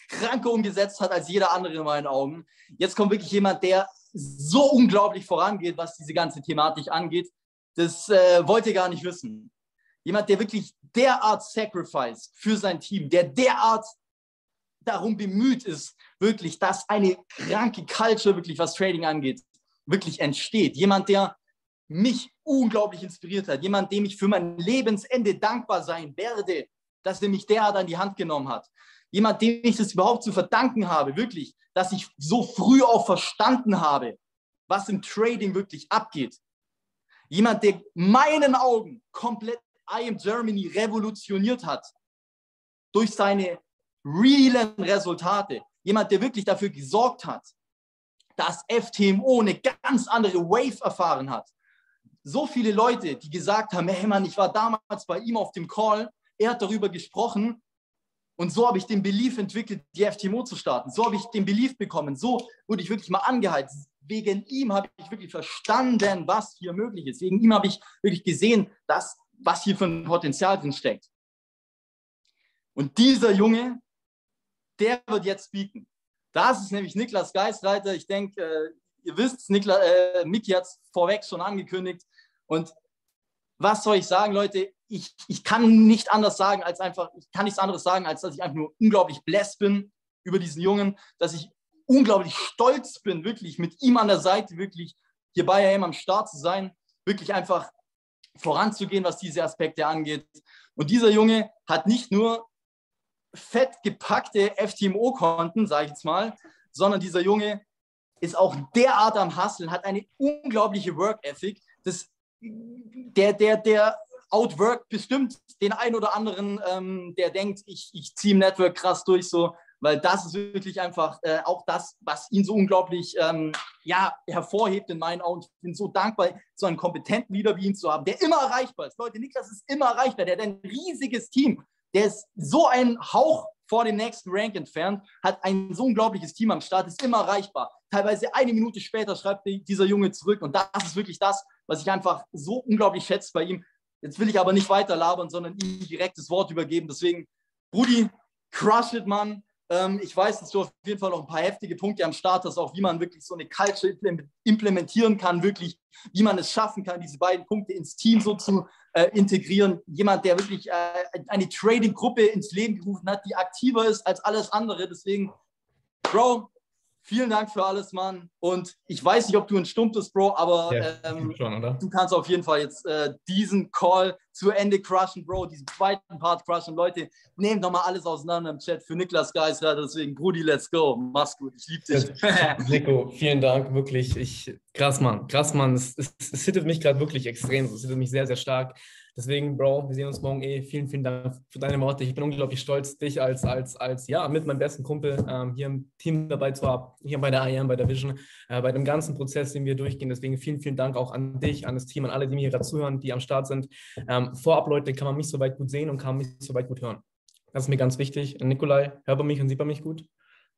kranker umgesetzt hat als jeder andere in meinen Augen. Jetzt kommt wirklich jemand, der so unglaublich vorangeht, was diese ganze Thematik angeht. Das äh, wollt ihr gar nicht wissen. Jemand, der wirklich derart sacrifice für sein Team, der derart darum bemüht ist, wirklich, dass eine kranke Culture, wirklich was Trading angeht, wirklich entsteht. Jemand, der mich unglaublich inspiriert hat. Jemand, dem ich für mein Lebensende dankbar sein werde, dass er mich derart an die Hand genommen hat. Jemand, dem ich das überhaupt zu verdanken habe, wirklich, dass ich so früh auch verstanden habe, was im Trading wirklich abgeht. Jemand, der meinen Augen komplett I Am Germany revolutioniert hat durch seine realen Resultate. Jemand, der wirklich dafür gesorgt hat, dass FTMO eine ganz andere Wave erfahren hat. So viele Leute, die gesagt haben, hey Mann, ich war damals bei ihm auf dem Call, er hat darüber gesprochen und so habe ich den Belief entwickelt, die FTMO zu starten. So habe ich den Belief bekommen. So wurde ich wirklich mal angeheizt. Wegen ihm habe ich wirklich verstanden, was hier möglich ist. Wegen ihm habe ich wirklich gesehen, dass, was hier für ein Potenzial drin steckt. Und dieser Junge, der wird jetzt speaken. Das ist nämlich Niklas Geistreiter. Ich denke, äh, ihr wisst, Niklas, äh, Miki hat es vorweg schon angekündigt. Und was soll ich sagen, Leute? Ich, ich kann nicht anders sagen, als einfach, ich kann nichts anderes sagen, als dass ich einfach nur unglaublich blessed bin über diesen Jungen, dass ich unglaublich stolz bin, wirklich mit ihm an der Seite, wirklich hier bei AM am Start zu sein, wirklich einfach voranzugehen, was diese Aspekte angeht. Und dieser Junge hat nicht nur fett gepackte FTMO-Konten, sage ich jetzt mal, sondern dieser Junge ist auch derart am Hustlen, hat eine unglaubliche Work-Ethic. Der, der, der outwork bestimmt den einen oder anderen, ähm, der denkt, ich, ich ziehe im Network krass durch, so, weil das ist wirklich einfach äh, auch das, was ihn so unglaublich ähm, ja, hervorhebt in meinen Augen. Ich bin so dankbar, so einen kompetenten Leader wie ihn zu haben, der immer erreichbar ist. Leute, Niklas ist immer erreichbar, der hat ein riesiges Team der ist so ein Hauch vor dem nächsten Rank entfernt, hat ein so unglaubliches Team am Start, ist immer erreichbar. Teilweise eine Minute später schreibt dieser Junge zurück und das ist wirklich das, was ich einfach so unglaublich schätze bei ihm. Jetzt will ich aber nicht weiter labern, sondern ihm direkt das Wort übergeben. Deswegen, Brudi, crush it, Mann. Ähm, ich weiß, dass du auf jeden Fall noch ein paar heftige Punkte am Start hast, auch wie man wirklich so eine Culture implementieren kann, wirklich, wie man es schaffen kann, diese beiden Punkte ins Team so zu äh, integrieren. Jemand, der wirklich äh, eine Trading-Gruppe ins Leben gerufen hat, die aktiver ist als alles andere. Deswegen, Bro, vielen Dank für alles, Mann. Und ich weiß nicht, ob du ein Stumpf bist, Bro, aber ja, ähm, schon, du kannst auf jeden Fall jetzt äh, diesen Call zu Ende crushen, Bro, diesen zweiten Part crushen. Leute, nehmt doch mal alles auseinander im Chat für Niklas Geisler. Deswegen, Brudi, let's go. Mach's gut. Ich liebe dich. Nico, vielen Dank. Wirklich, ich, krass, Mann. Krass, Mann. Es, es, es hittet mich gerade wirklich extrem. Es hittet mich sehr, sehr stark. Deswegen, Bro, wir sehen uns morgen eh. Vielen, vielen Dank für deine Worte. Ich bin unglaublich stolz, dich als, als, als ja, mit meinem besten Kumpel ähm, hier im Team dabei zu haben, hier bei der IAM, bei der Vision, äh, bei dem ganzen Prozess, den wir durchgehen. Deswegen vielen, vielen Dank auch an dich, an das Team, an alle, die mir hier gerade zuhören, die am Start sind. Ähm, vorab, Leute, kann man mich soweit gut sehen und kann mich soweit gut hören. Das ist mir ganz wichtig. Nikolai, hört man mich und sieht man mich gut?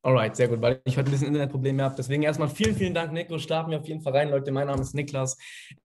Alright, sehr gut, weil ich heute ein bisschen Internetprobleme habe. Deswegen erstmal vielen, vielen Dank, Nico. Starten wir auf jeden Fall rein, Leute. Mein Name ist Niklas.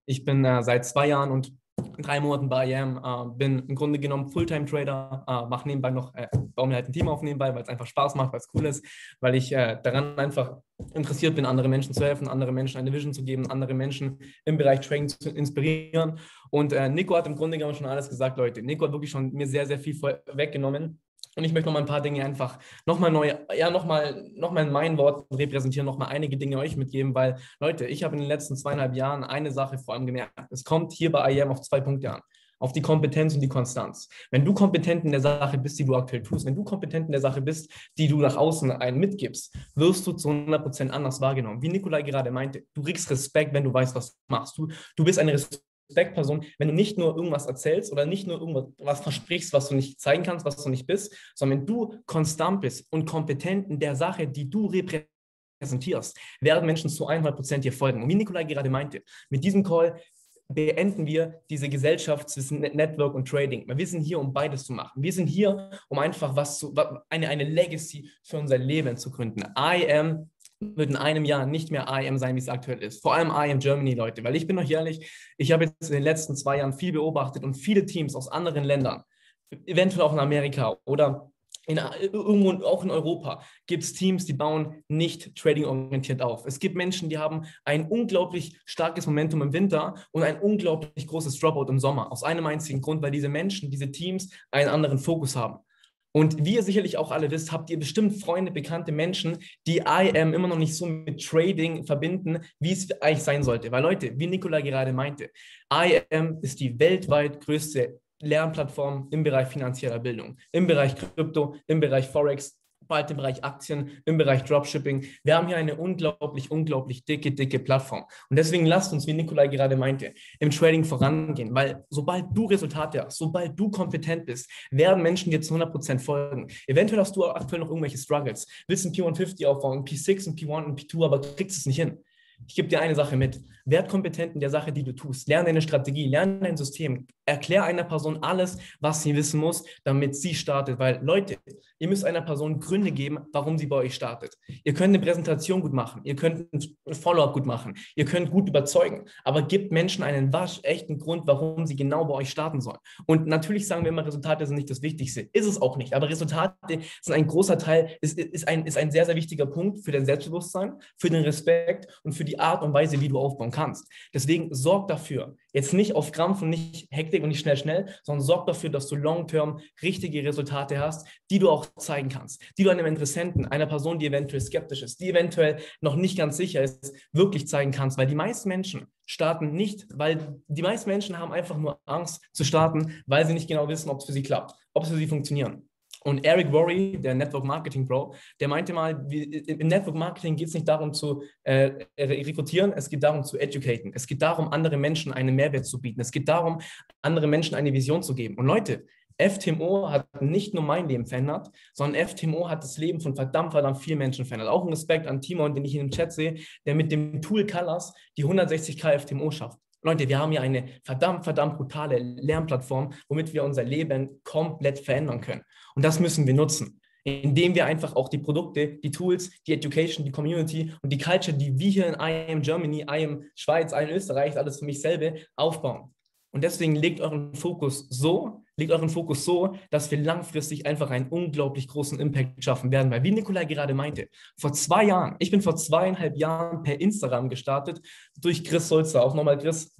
Ich bin äh, seit zwei Jahren und drei Monaten bei IAM, äh, bin im Grunde genommen Fulltime-Trader, äh, mache nebenbei noch, äh, baue mir halt ein Team auf nebenbei, weil es einfach Spaß macht, weil es cool ist, weil ich äh, daran einfach interessiert bin, andere Menschen zu helfen, andere Menschen eine Vision zu geben, andere Menschen im Bereich Training zu inspirieren. Und äh, Nico hat im Grunde genommen schon alles gesagt, Leute. Nico hat wirklich schon mir sehr, sehr viel weggenommen Und ich möchte noch mal ein paar Dinge einfach nochmal neu, ja, nochmal noch mal in meinen Worten repräsentieren, nochmal einige Dinge euch mitgeben, weil, Leute, ich habe in den letzten zweieinhalb Jahren eine Sache vor allem gemerkt. Es kommt hier bei IAM auf zwei Punkte an. Auf die Kompetenz und die Konstanz. Wenn du kompetent in der Sache bist, die du aktuell tust, wenn du kompetent in der Sache bist, die du nach außen einen mitgibst, wirst du zu 100% anders wahrgenommen. Wie Nikolai gerade meinte, du kriegst Respekt, wenn du weißt, was du machst. Du, du bist eine Respektperson, wenn du nicht nur irgendwas erzählst oder nicht nur irgendwas versprichst, was du nicht zeigen kannst, was du nicht bist, sondern wenn du konstant bist und kompetent in der Sache, die du repräsentierst, werden Menschen zu 100% dir folgen. Und wie Nikolai gerade meinte, mit diesem Call beenden wir diese Gesellschaft zwischen Network und Trading. Wir sind hier, um beides zu machen. Wir sind hier, um einfach was zu, eine, eine Legacy für unser Leben zu gründen. I am wird in einem Jahr nicht mehr IM sein, wie es aktuell ist. Vor allem IM Germany, Leute. Weil ich bin euch ehrlich, ich habe jetzt in den letzten zwei Jahren viel beobachtet und viele Teams aus anderen Ländern, eventuell auch in Amerika oder in, irgendwo auch in Europa gibt es Teams, die bauen nicht trading-orientiert auf. Es gibt Menschen, die haben ein unglaublich starkes Momentum im Winter und ein unglaublich großes Dropout im Sommer. Aus einem einzigen Grund, weil diese Menschen, diese Teams einen anderen Fokus haben. Und wie ihr sicherlich auch alle wisst, habt ihr bestimmt Freunde, bekannte Menschen, die IM immer noch nicht so mit Trading verbinden, wie es eigentlich sein sollte. Weil Leute, wie Nikola gerade meinte, IM ist die weltweit größte Lernplattform im Bereich finanzieller Bildung, im Bereich Krypto, im Bereich Forex, bald im Bereich Aktien, im Bereich Dropshipping. Wir haben hier eine unglaublich, unglaublich dicke, dicke Plattform. Und deswegen lasst uns, wie Nikolai gerade meinte, im Trading vorangehen, weil sobald du Resultate hast, sobald du kompetent bist, werden Menschen dir zu 100% folgen. Eventuell hast du aktuell noch irgendwelche Struggles, willst ein P150 aufbauen, ein P6, ein P1, ein P2, aber kriegst es nicht hin. Ich gebe dir eine Sache mit. Werd kompetent in der Sache, die du tust. Lerne deine Strategie, lerne dein System. Erklär einer Person alles, was sie wissen muss, damit sie startet. Weil, Leute, ihr müsst einer Person Gründe geben, warum sie bei euch startet. Ihr könnt eine Präsentation gut machen, ihr könnt ein Follow-up gut machen, ihr könnt gut überzeugen, aber gebt Menschen einen waschechten Grund, warum sie genau bei euch starten sollen. Und natürlich sagen wir immer, Resultate sind nicht das Wichtigste. Ist es auch nicht. Aber Resultate sind ein großer Teil, ist, ist, ein, ist ein sehr, sehr wichtiger Punkt für dein Selbstbewusstsein, für den Respekt und für die Art und Weise, wie du aufbauen kannst. Deswegen sorg dafür, jetzt nicht auf Krampf und nicht Hektik und nicht schnell, schnell, sondern sorg dafür, dass du long-term richtige Resultate hast, die du auch zeigen kannst, die du einem Interessenten, einer Person, die eventuell skeptisch ist, die eventuell noch nicht ganz sicher ist, wirklich zeigen kannst. Weil die meisten Menschen starten nicht, weil die meisten Menschen haben einfach nur Angst zu starten, weil sie nicht genau wissen, ob es für sie klappt, ob es für sie funktioniert. Und Eric Worry, der Network Marketing Pro, der meinte mal, im Network Marketing geht es nicht darum zu äh, rekrutieren, es geht darum zu educaten. Es geht darum, anderen Menschen einen Mehrwert zu bieten. Es geht darum, anderen Menschen eine Vision zu geben. Und Leute, FTMO hat nicht nur mein Leben verändert, sondern FTMO hat das Leben von verdammt, verdammt vielen Menschen verändert. Auch ein Respekt an Timon, den ich in dem Chat sehe, der mit dem Tool Colors die 160k FTMO schafft. Leute, wir haben hier eine verdammt, verdammt brutale Lernplattform, womit wir unser Leben komplett verändern können. Und das müssen wir nutzen, indem wir einfach auch die Produkte, die Tools, die Education, die Community und die Culture, die wir hier in IAM Germany, IAM Schweiz, IAM Österreich, alles für mich selber aufbauen. Und deswegen legt euren Fokus so, legt euren Fokus so, dass wir langfristig einfach einen unglaublich großen Impact schaffen werden. Weil wie Nikolai gerade meinte, vor zwei Jahren, ich bin vor zweieinhalb Jahren per Instagram gestartet durch Chris Solzer. Auch nochmal Chris,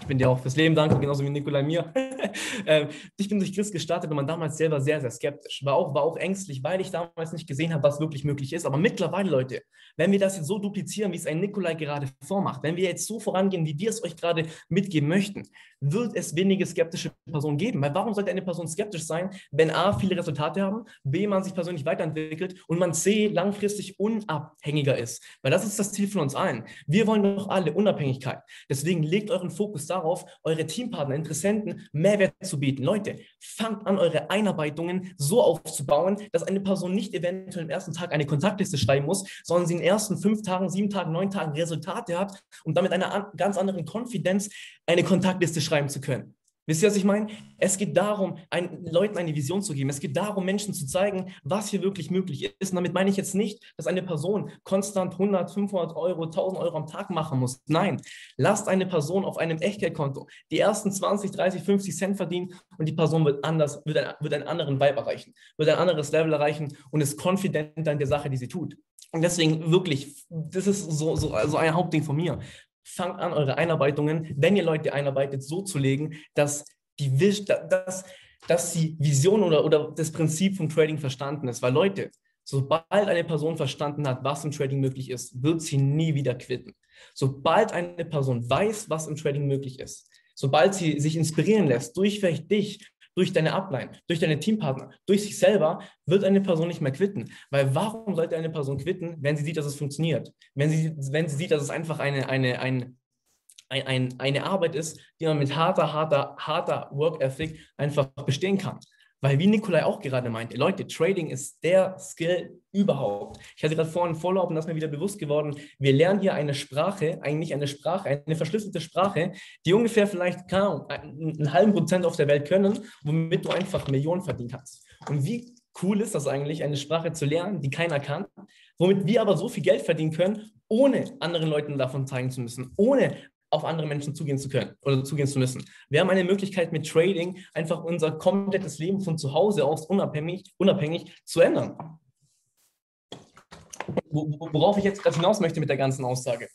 ich bin dir auch fürs Leben dankbar, genauso wie Nikolai mir. ähm, ich bin durch Chris gestartet und man damals selber sehr, sehr skeptisch. War auch, war auch ängstlich, weil ich damals nicht gesehen habe, was wirklich möglich ist. Aber mittlerweile, Leute, wenn wir das jetzt so duplizieren, wie es ein Nikolai gerade vormacht, wenn wir jetzt so vorangehen, wie wir es euch gerade mitgeben möchten, wird es wenige skeptische Personen geben. Weil warum sollte eine Person skeptisch sein, wenn A, viele Resultate haben, B, man sich persönlich weiterentwickelt und man C, langfristig unabhängiger ist. Weil das ist das Ziel von uns allen. Wir wollen doch alle Unabhängigkeit. Deswegen legt euren Fokus darauf, eure Teampartner, Interessenten Mehrwert zu bieten. Leute, fangt an, eure Einarbeitungen so aufzubauen, dass eine Person nicht eventuell am ersten Tag eine Kontaktliste schreiben muss, sondern sie den ersten fünf Tagen, sieben Tagen, neun Tagen Resultate hat und damit einer ganz anderen Konfidenz eine Kontaktliste schreiben zu können. Wisst ihr, was ich meine? Es geht darum, ein, Leuten eine Vision zu geben. Es geht darum, Menschen zu zeigen, was hier wirklich möglich ist. Und damit meine ich jetzt nicht, dass eine Person konstant 100, 500 Euro, 1000 Euro am Tag machen muss. Nein, lasst eine Person auf einem Echtgeldkonto die ersten 20, 30, 50 Cent verdienen und die Person wird anders, wird, ein, wird einen anderen Vibe erreichen, wird ein anderes Level erreichen und ist konfidenter in der Sache, die sie tut. Und deswegen wirklich, das ist so, so also ein Hauptding von mir fangt an, eure Einarbeitungen, wenn ihr Leute einarbeitet, so zu legen, dass die dass dass die Vision oder, oder das Prinzip vom Trading verstanden ist. Weil Leute, sobald eine Person verstanden hat, was im Trading möglich ist, wird sie nie wieder quitten. Sobald eine Person weiß, was im Trading möglich ist, sobald sie sich inspirieren lässt durch vielleicht dich, durch deine Upline, durch deine Teampartner, durch sich selber, wird eine Person nicht mehr quitten. Weil warum sollte eine Person quitten, wenn sie sieht, dass es funktioniert? Wenn sie, wenn sie sieht, dass es einfach eine, eine, ein, ein, ein, eine Arbeit ist, die man mit harter, harter, harter Work Ethic einfach bestehen kann. Weil wie Nikolai auch gerade meinte, Leute, Trading ist der Skill überhaupt. Ich hatte gerade vorhin Follow-up und das ist mir wieder bewusst geworden. Wir lernen hier eine Sprache, eigentlich eine Sprache, eine verschlüsselte Sprache, die ungefähr vielleicht kaum einen halben Prozent auf der Welt können, womit du einfach Millionen verdienen kannst. Und wie cool ist das eigentlich, eine Sprache zu lernen, die keiner kann, womit wir aber so viel Geld verdienen können, ohne anderen Leuten davon zeigen zu müssen, ohne auf andere Menschen zugehen zu können oder zugehen zu müssen. Wir haben eine Möglichkeit mit Trading einfach unser komplettes Leben von zu Hause aus unabhängig, unabhängig zu ändern. Worauf ich jetzt gerade hinaus möchte mit der ganzen Aussage.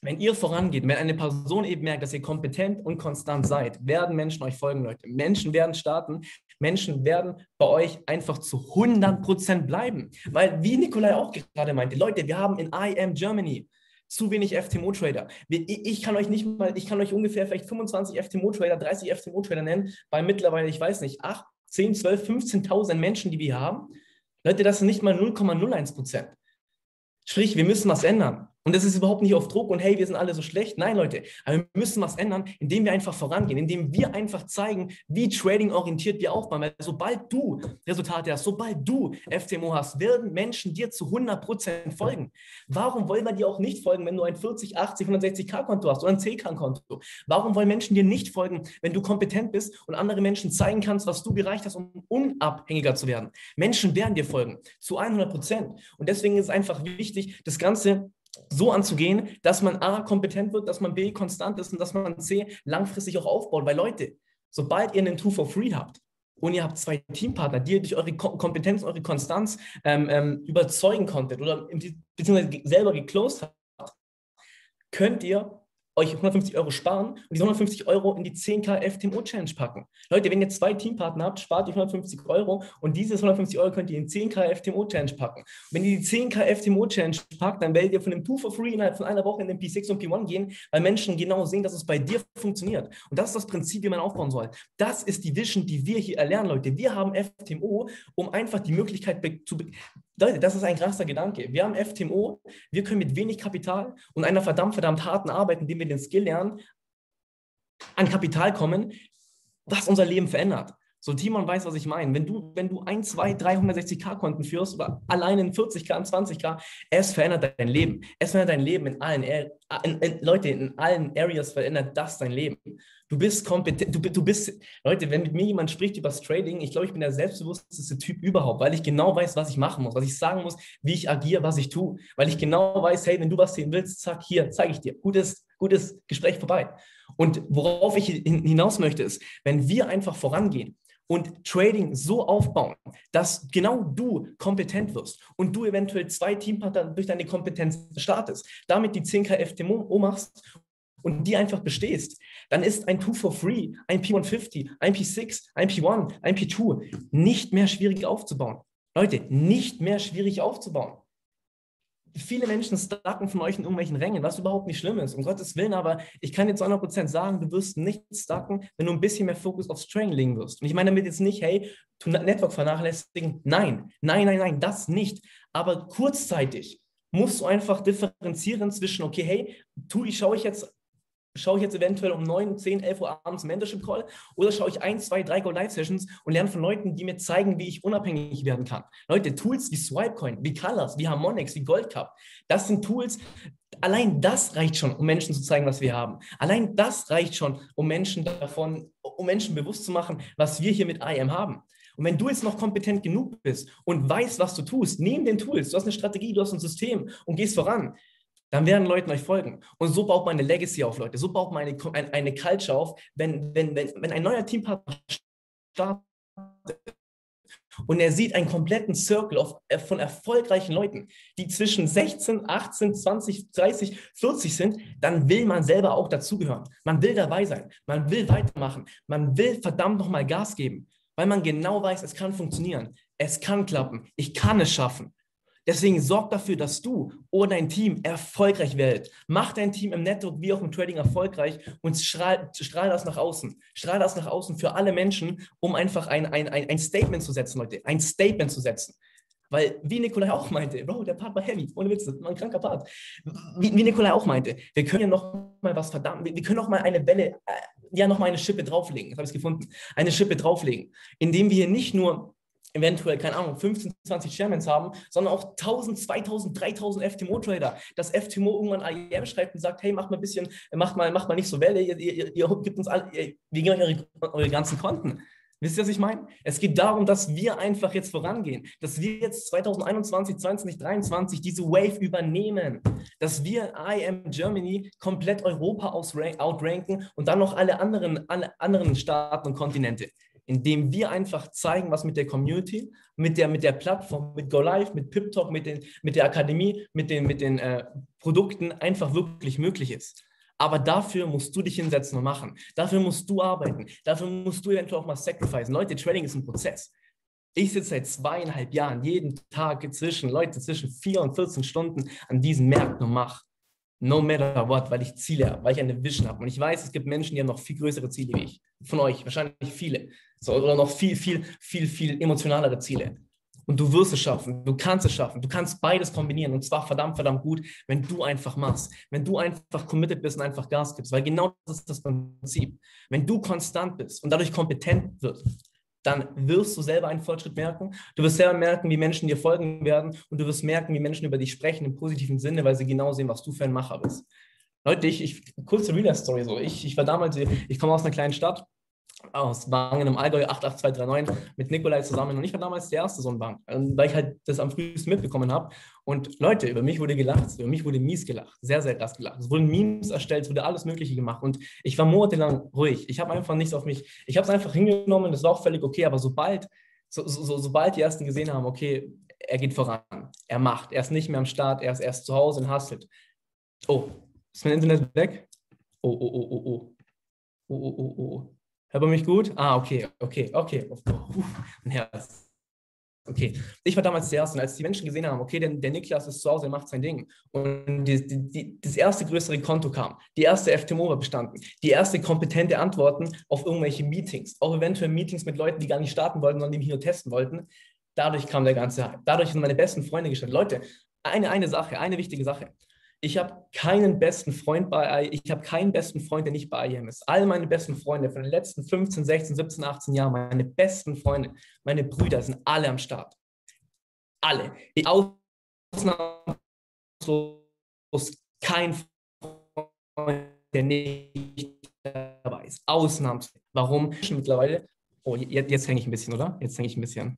Wenn ihr vorangeht, wenn eine Person eben merkt, dass ihr kompetent und konstant seid, werden Menschen euch folgen, Leute. Menschen werden starten, Menschen werden bei euch einfach zu 100% bleiben. Weil, wie Nikolai auch gerade meinte, Leute, wir haben in I Am Germany zu wenig FTMO-Trader. Ich kann euch nicht mal, ich kann euch ungefähr vielleicht 25 FTMO-Trader, 30 FTMO-Trader nennen, bei mittlerweile, ich weiß nicht, 8, 10, 12, 15.000 Menschen, die wir haben. Leute, das sind nicht mal 0,01 Prozent. Sprich, wir müssen was ändern. Und das ist überhaupt nicht auf Druck und hey, wir sind alle so schlecht. Nein, Leute, aber wir müssen was ändern, indem wir einfach vorangehen, indem wir einfach zeigen, wie trading-orientiert wir aufbauen. Weil sobald du Resultate hast, sobald du FTMO hast, werden Menschen dir zu 100% folgen. Warum wollen wir dir auch nicht folgen, wenn du ein 40, 80, 160k-Konto hast oder ein 10k-Konto? Warum wollen Menschen dir nicht folgen, wenn du kompetent bist und andere Menschen zeigen kannst, was du gereicht hast, um unabhängiger zu werden? Menschen werden dir folgen, zu 100%. Und deswegen ist es einfach wichtig, das Ganze so anzugehen, dass man A, kompetent wird, dass man B, konstant ist und dass man C, langfristig auch aufbaut. Weil Leute, sobald ihr einen Two for Free habt und ihr habt zwei Teampartner, die ihr durch eure Kompetenz, eure Konstanz ähm, ähm, überzeugen konntet oder beziehungsweise selber geclosed habt, könnt ihr euch 150 Euro sparen und diese 150 Euro in die 10k FTMO Challenge packen. Leute, wenn ihr zwei Teampartner habt, spart ihr 150 Euro und dieses 150 Euro könnt ihr in 10k FTMO Challenge packen. Und wenn ihr die 10k FTMO Challenge packt, dann werdet ihr von dem 2 for free innerhalb von einer Woche in den P6 und P1 gehen, weil Menschen genau sehen, dass es bei dir funktioniert. Und das ist das Prinzip, wie man aufbauen soll. Das ist die Vision, die wir hier erlernen, Leute. Wir haben FTMO, um einfach die Möglichkeit zu Leute, das ist ein krasser Gedanke. Wir haben FTMO, wir können mit wenig Kapital und einer verdammt, verdammt harten Arbeit, indem wir den Skill lernen, an Kapital kommen, was unser Leben verändert. So, Timon weiß, was ich meine. Wenn du, wenn du 1, 2, 360k-Konten führst oder allein in 40k, in 20k, es verändert dein Leben. Es verändert dein Leben in allen, in, in, Leute, in allen Areas verändert das dein Leben. Du bist kompetent, du, du bist, Leute, wenn mit mir jemand spricht über das Trading, ich glaube, ich bin der selbstbewussteste Typ überhaupt, weil ich genau weiß, was ich machen muss, was ich sagen muss, wie ich agiere, was ich tue, weil ich genau weiß, hey, wenn du was sehen willst, zack, hier, zeige ich dir. Gutes, gutes Gespräch vorbei. Und worauf ich hinaus möchte, ist, wenn wir einfach vorangehen, und Trading so aufbauen, dass genau du kompetent wirst und du eventuell zwei Teampartner durch deine Kompetenz startest, damit die 10k FTMO machst und die einfach bestehst, dann ist ein 2 for free, ein P150, ein P6, ein P1, ein P2 nicht mehr schwierig aufzubauen. Leute, nicht mehr schwierig aufzubauen. Viele Menschen stacken von euch in irgendwelchen Rängen, was überhaupt nicht schlimm ist, um Gottes Willen, aber ich kann jetzt 100% sagen, du wirst nicht stacken, wenn du ein bisschen mehr Fokus aufs Training legen wirst. Und ich meine damit jetzt nicht, hey, Network vernachlässigen. Nein, nein, nein, nein, das nicht. Aber kurzzeitig musst du einfach differenzieren zwischen, okay, hey, tu, ich schaue ich jetzt schaue ich jetzt eventuell um 9, 10, 11 Uhr abends Mentorship Call oder schaue ich 1, 2, 3 Go Live Sessions und lerne von Leuten, die mir zeigen, wie ich unabhängig werden kann. Leute, Tools wie Swipecoin, wie Colors, wie Harmonix, wie Goldcup, das sind Tools, allein das reicht schon, um Menschen zu zeigen, was wir haben. Allein das reicht schon, um Menschen davon, um Menschen bewusst zu machen, was wir hier mit IM haben. Und wenn du jetzt noch kompetent genug bist und weißt, was du tust, neben den Tools, du hast eine Strategie, du hast ein System und gehst voran, dann werden Leute euch folgen. Und so baut man eine Legacy auf, Leute. So baut man eine, eine, Culture auf. Wenn, wenn, wenn, wenn ein neuer Teampartner startet und er sieht einen kompletten Circle äh, von erfolgreichen Leuten, die zwischen 16, 18, 20, 30, 40 sind, dann will man selber auch dazugehören. Man will dabei sein. Man will weitermachen. Man will verdammt nochmal Gas geben. weil man genau weiß. Es kann funktionieren. Es kann klappen. Ich kann es schaffen. Deswegen sorg dafür, dass du oder dein Team erfolgreich werdet. Mach dein Team im Network wie auch im Trading erfolgreich und strahl, strahl das nach außen. Strahl das nach außen für alle Menschen, um einfach ein, ein, ein, Statement zu setzen, Leute. Ein Statement zu setzen. Weil, wie Nikolai auch meinte, Bro, der Part war heavy, ohne Witz, das ein kranker Part. Wie, wie Nikolai auch meinte, wir können ja noch mal was verdammt, wir können noch mal eine Welle, äh, ja, noch mal eine Schippe drauflegen, das habe ich gefunden, eine Schippe drauflegen, indem wir hier nicht nur eventuell, keine Ahnung, 15, 20 Chairmans haben, sondern auch 1000, 2000, 3000 FTMO-Trader. Dass FTMO irgendwann AEM schreibt und sagt, hey, macht mal ein bisschen, macht mal, macht mal nicht so Welle, ihr, ihr, ihr gibt uns alle, ihr, wir geben euch eure, eure ganzen Konten. Wisst ihr, was ich meine? Es geht darum, dass wir einfach jetzt vorangehen, dass wir jetzt 2021, 2023 diese Wave übernehmen, dass wir IM Germany komplett Europa outranken und dann noch alle anderen, alle anderen Staaten und Kontinente indem wir einfach zeigen, was mit der Community, mit der, mit der Plattform, mit GoLive, mit PipTalk, mit, den, mit der Akademie, mit den, mit den äh, Produkten einfach wirklich möglich ist. Aber dafür musst du dich hinsetzen und machen. Dafür musst du arbeiten. Dafür musst du eventuell auch mal sacrificen. Leute, Trading ist ein Prozess. Ich sitze seit zweieinhalb Jahren jeden Tag zwischen, Leute, zwischen vier und 14 Stunden an diesen Märkten und mache no matter what, weil ich Ziele habe, weil ich eine Vision habe. Und ich weiß, es gibt Menschen, die haben noch viel größere Ziele wie ich. Von euch, wahrscheinlich viele. So, oder noch viel, viel, viel, viel emotionalere Ziele. Und du wirst es schaffen, du kannst es schaffen, du kannst beides kombinieren und zwar verdammt, verdammt gut, wenn du einfach machst, wenn du einfach committed bist und einfach Gas gibst, weil genau das ist das Prinzip. Wenn du konstant bist und dadurch kompetent wirst, dann wirst du selber einen Fortschritt merken. Du wirst selber merken, wie Menschen dir folgen werden und du wirst merken, wie Menschen über dich sprechen im positiven Sinne, weil sie genau sehen, was du für ein Macher bist. Leute, ich, ich kurze Real-Story so. Ich, ich war damals, ich komme aus einer kleinen Stadt, aus Wangen im Allgäu 88239 mit Nikolai zusammen und ich war damals der erste so ein Bank, weil ich halt das am frühesten mitbekommen habe. Und Leute, über mich wurde gelacht, über mich wurde mies gelacht, sehr, sehr krass gelacht. Es wurden Memes erstellt, es wurde alles Mögliche gemacht und ich war monatelang ruhig. Ich habe einfach nichts auf mich, ich habe es einfach hingenommen, das war auch völlig okay, aber sobald, so, so, sobald die Ersten gesehen haben, okay, er geht voran, er macht, er ist nicht mehr am Start, er ist erst zu Hause und hustelt. Oh, ist mein Internet weg? Oh, oh, oh, oh, oh. Oh, oh, oh, oh. Hört man mich gut? Ah, okay, okay, okay. Uff, mein Herz. Okay, ich war damals der Erste und als die Menschen gesehen haben, okay, der, der Niklas ist zu Hause, er macht sein Ding und die, die, das erste größere Konto kam, die erste FTMO war bestanden, die erste kompetente Antworten auf irgendwelche Meetings, auch eventuell Meetings mit Leuten, die gar nicht starten wollten, sondern die mich nur testen wollten, dadurch kam der ganze Hype. Dadurch sind meine besten Freunde gestanden. Leute, eine, eine Sache, eine wichtige Sache. Ich habe keinen besten Freund bei ich habe keinen besten Freund, der nicht bei IM ist. All meine besten Freunde von den letzten 15, 16, 17, 18 Jahren, meine besten Freunde, meine Brüder sind alle am Start. Alle. Ausnahmslos kein Freund, der nicht dabei ist. Ausnahmslos. Warum? Mittlerweile. Oh, jetzt, jetzt hänge ich ein bisschen, oder? Jetzt hänge ich ein bisschen.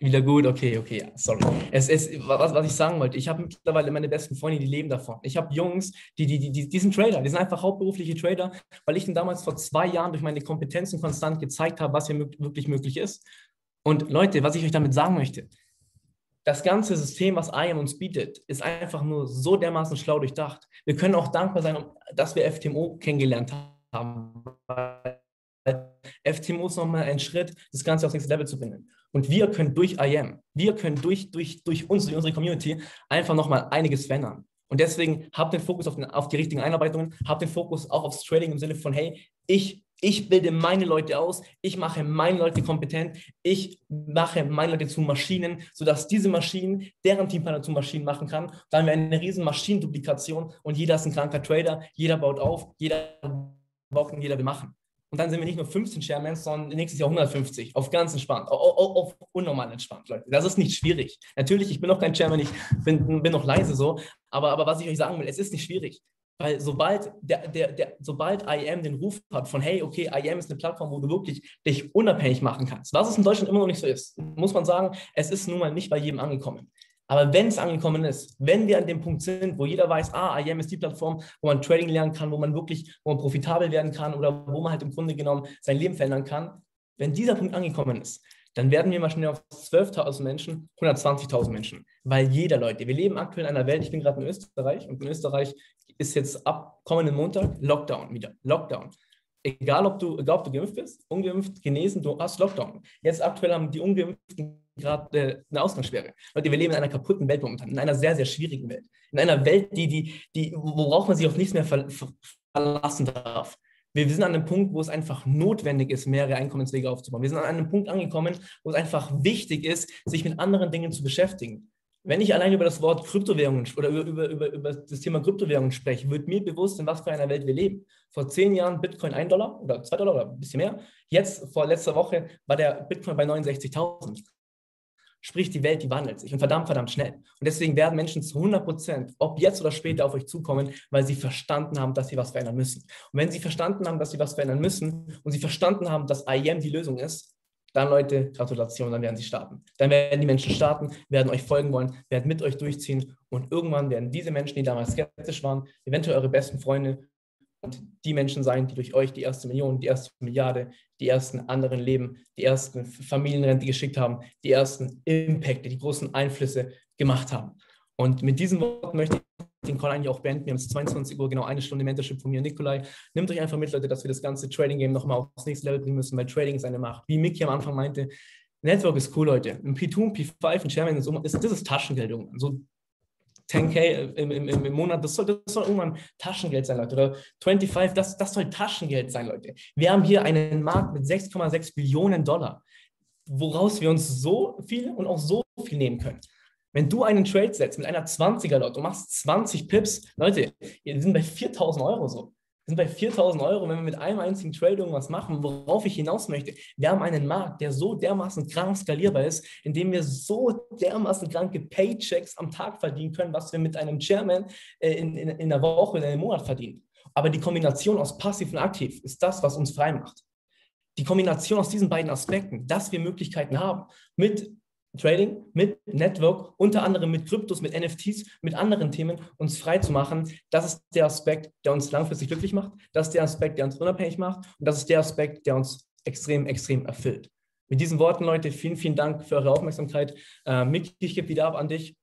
Wieder gut, okay, okay, sorry. Es ist, was, was ich sagen wollte, ich habe mittlerweile meine besten Freunde, die leben davon. Ich habe Jungs, die, die, die, die sind Trader, die sind einfach hauptberufliche Trader, weil ich ihnen damals vor zwei Jahren durch meine Kompetenzen konstant gezeigt habe, was hier wirklich möglich ist. Und Leute, was ich euch damit sagen möchte, das ganze System, was IAM uns bietet, ist einfach nur so dermaßen schlau durchdacht. Wir können auch dankbar sein, dass wir FTMO kennengelernt haben. FTMO ist nochmal ein Schritt, das Ganze aufs nächste Level zu bringen. Und wir können durch IAM, wir können durch, durch, durch uns, durch unsere Community einfach nochmal einiges verändern. Und deswegen habt den Fokus auf, den, auf die richtigen Einarbeitungen, habt den Fokus auch aufs Trading im Sinne von, hey, ich, ich bilde meine Leute aus, ich mache meine Leute kompetent, ich mache meine Leute zu Maschinen, sodass diese Maschinen deren Teampartner zu Maschinen machen kann. Dann haben wir eine riesen Maschinenduplikation und jeder ist ein kranker Trader, jeder baut auf, jeder baut und jeder will machen. Und dann sind wir nicht nur 15 Chairmans, sondern nächstes Jahr 150. Auf ganz entspannt, auf, auf, auf, unnormal entspannt, Leute. Das ist nicht schwierig. Natürlich, ich bin noch kein Chairman, ich bin, bin noch leise so. Aber, aber was ich euch sagen will, es ist nicht schwierig. Weil sobald, der, der, der, sobald IAM den Ruf hat von, hey, okay, IAM ist eine Plattform, wo du wirklich dich unabhängig machen kannst, was es in Deutschland immer noch nicht so ist, muss man sagen, es ist nun mal nicht bei jedem angekommen. Aber wenn es angekommen ist, wenn wir an dem Punkt sind, wo jeder weiß, ah, IAM ist die Plattform, wo man Trading lernen kann, wo man wirklich, wo man profitabel werden kann oder wo man halt im Grunde genommen sein Leben verändern kann, wenn dieser Punkt angekommen ist, dann werden wir mal schnell auf 12.000 Menschen, 120.000 Menschen. Weil jeder, Leute, wir leben aktuell in einer Welt, ich bin gerade in Österreich und in Österreich ist jetzt ab kommenden Montag Lockdown wieder. Lockdown. Egal ob du, egal ob du geimpft bist, ungeimpft, genesen, du hast Lockdown. Jetzt aktuell haben die Ungeimpften gerade äh, eine Ausgangssperre. Leute, wir leben in einer kaputten Welt momentan, in einer sehr, sehr schwierigen Welt. In einer Welt, die, die, die, worauf man sich auf nichts mehr ver verlassen darf. Wir sind an einem Punkt, wo es einfach notwendig ist, mehrere Einkommenswege aufzubauen. Wir sind an einem Punkt angekommen, wo es einfach wichtig ist, sich mit anderen Dingen zu beschäftigen. Wenn ich allein über das Wort Kryptowährungen oder über, über, über, über das Thema Kryptowährungen spreche, wird mir bewusst, in was für einer Welt wir leben. Vor zehn Jahren Bitcoin 1 Dollar oder 2 Dollar oder ein bisschen mehr. Jetzt, vor letzter Woche, war der Bitcoin bei 69.000. Sprich, die Welt, die wandelt sich und verdammt, verdammt schnell. Und deswegen werden Menschen zu 100 Prozent, ob jetzt oder später, auf euch zukommen, weil sie verstanden haben, dass sie was verändern müssen. Und wenn sie verstanden haben, dass sie was verändern müssen und sie verstanden haben, dass IEM die Lösung ist, dann Leute, Gratulation, dann werden sie starten. Dann werden die Menschen starten, werden euch folgen wollen, werden mit euch durchziehen und irgendwann werden diese Menschen, die damals skeptisch waren, eventuell eure besten Freunde und die Menschen sein, die durch euch die erste Million, die erste Milliarde, die ersten anderen Leben, die ersten Familienrente geschickt haben, die ersten Impacte, die großen Einflüsse gemacht haben. Und mit diesen Worten möchte ich den Call eigentlich auch beenden. Wir haben es 22 Uhr, genau eine Stunde Mentorship von mir, Nikolai. Nehmt euch einfach mit, Leute, dass wir das ganze Trading-Game nochmal aufs nächste Level bringen müssen, weil Trading ist eine Macht. Wie Mickey am Anfang meinte, Network ist cool, Leute. Ein P2, ein P5, ein Chairman, ist, das ist Taschengeld. So 10k im, im, im Monat, das soll, das soll irgendwann Taschengeld sein, Leute. Oder 25, das, das soll Taschengeld sein, Leute. Wir haben hier einen Markt mit 6,6 Billionen Dollar, woraus wir uns so viel und auch so viel nehmen können. Wenn du einen Trade setzt mit einer 20er Lot, du machst 20 Pips, Leute, wir sind bei 4000 Euro so sind bei 4000 Euro, wenn wir mit einem einzigen Trade irgendwas machen, worauf ich hinaus möchte. Wir haben einen Markt, der so dermaßen krank skalierbar ist, in dem wir so dermaßen kranke Paychecks am Tag verdienen können, was wir mit einem Chairman äh, in, in, in der Woche oder einem Monat verdienen. Aber die Kombination aus passiv und aktiv ist das, was uns frei macht. Die Kombination aus diesen beiden Aspekten, dass wir Möglichkeiten haben, mit Trading, mit Network, unter anderem mit Kryptos, mit NFTs, mit anderen Themen, uns frei zu machen. Das ist der Aspekt, der uns langfristig glücklich macht. Das ist der Aspekt, der uns unabhängig macht. Und das ist der Aspekt, der uns extrem, extrem erfüllt. Mit diesen Worten, Leute, vielen, vielen Dank für eure Aufmerksamkeit. Äh, Micky, ich gebe wieder ab an dich.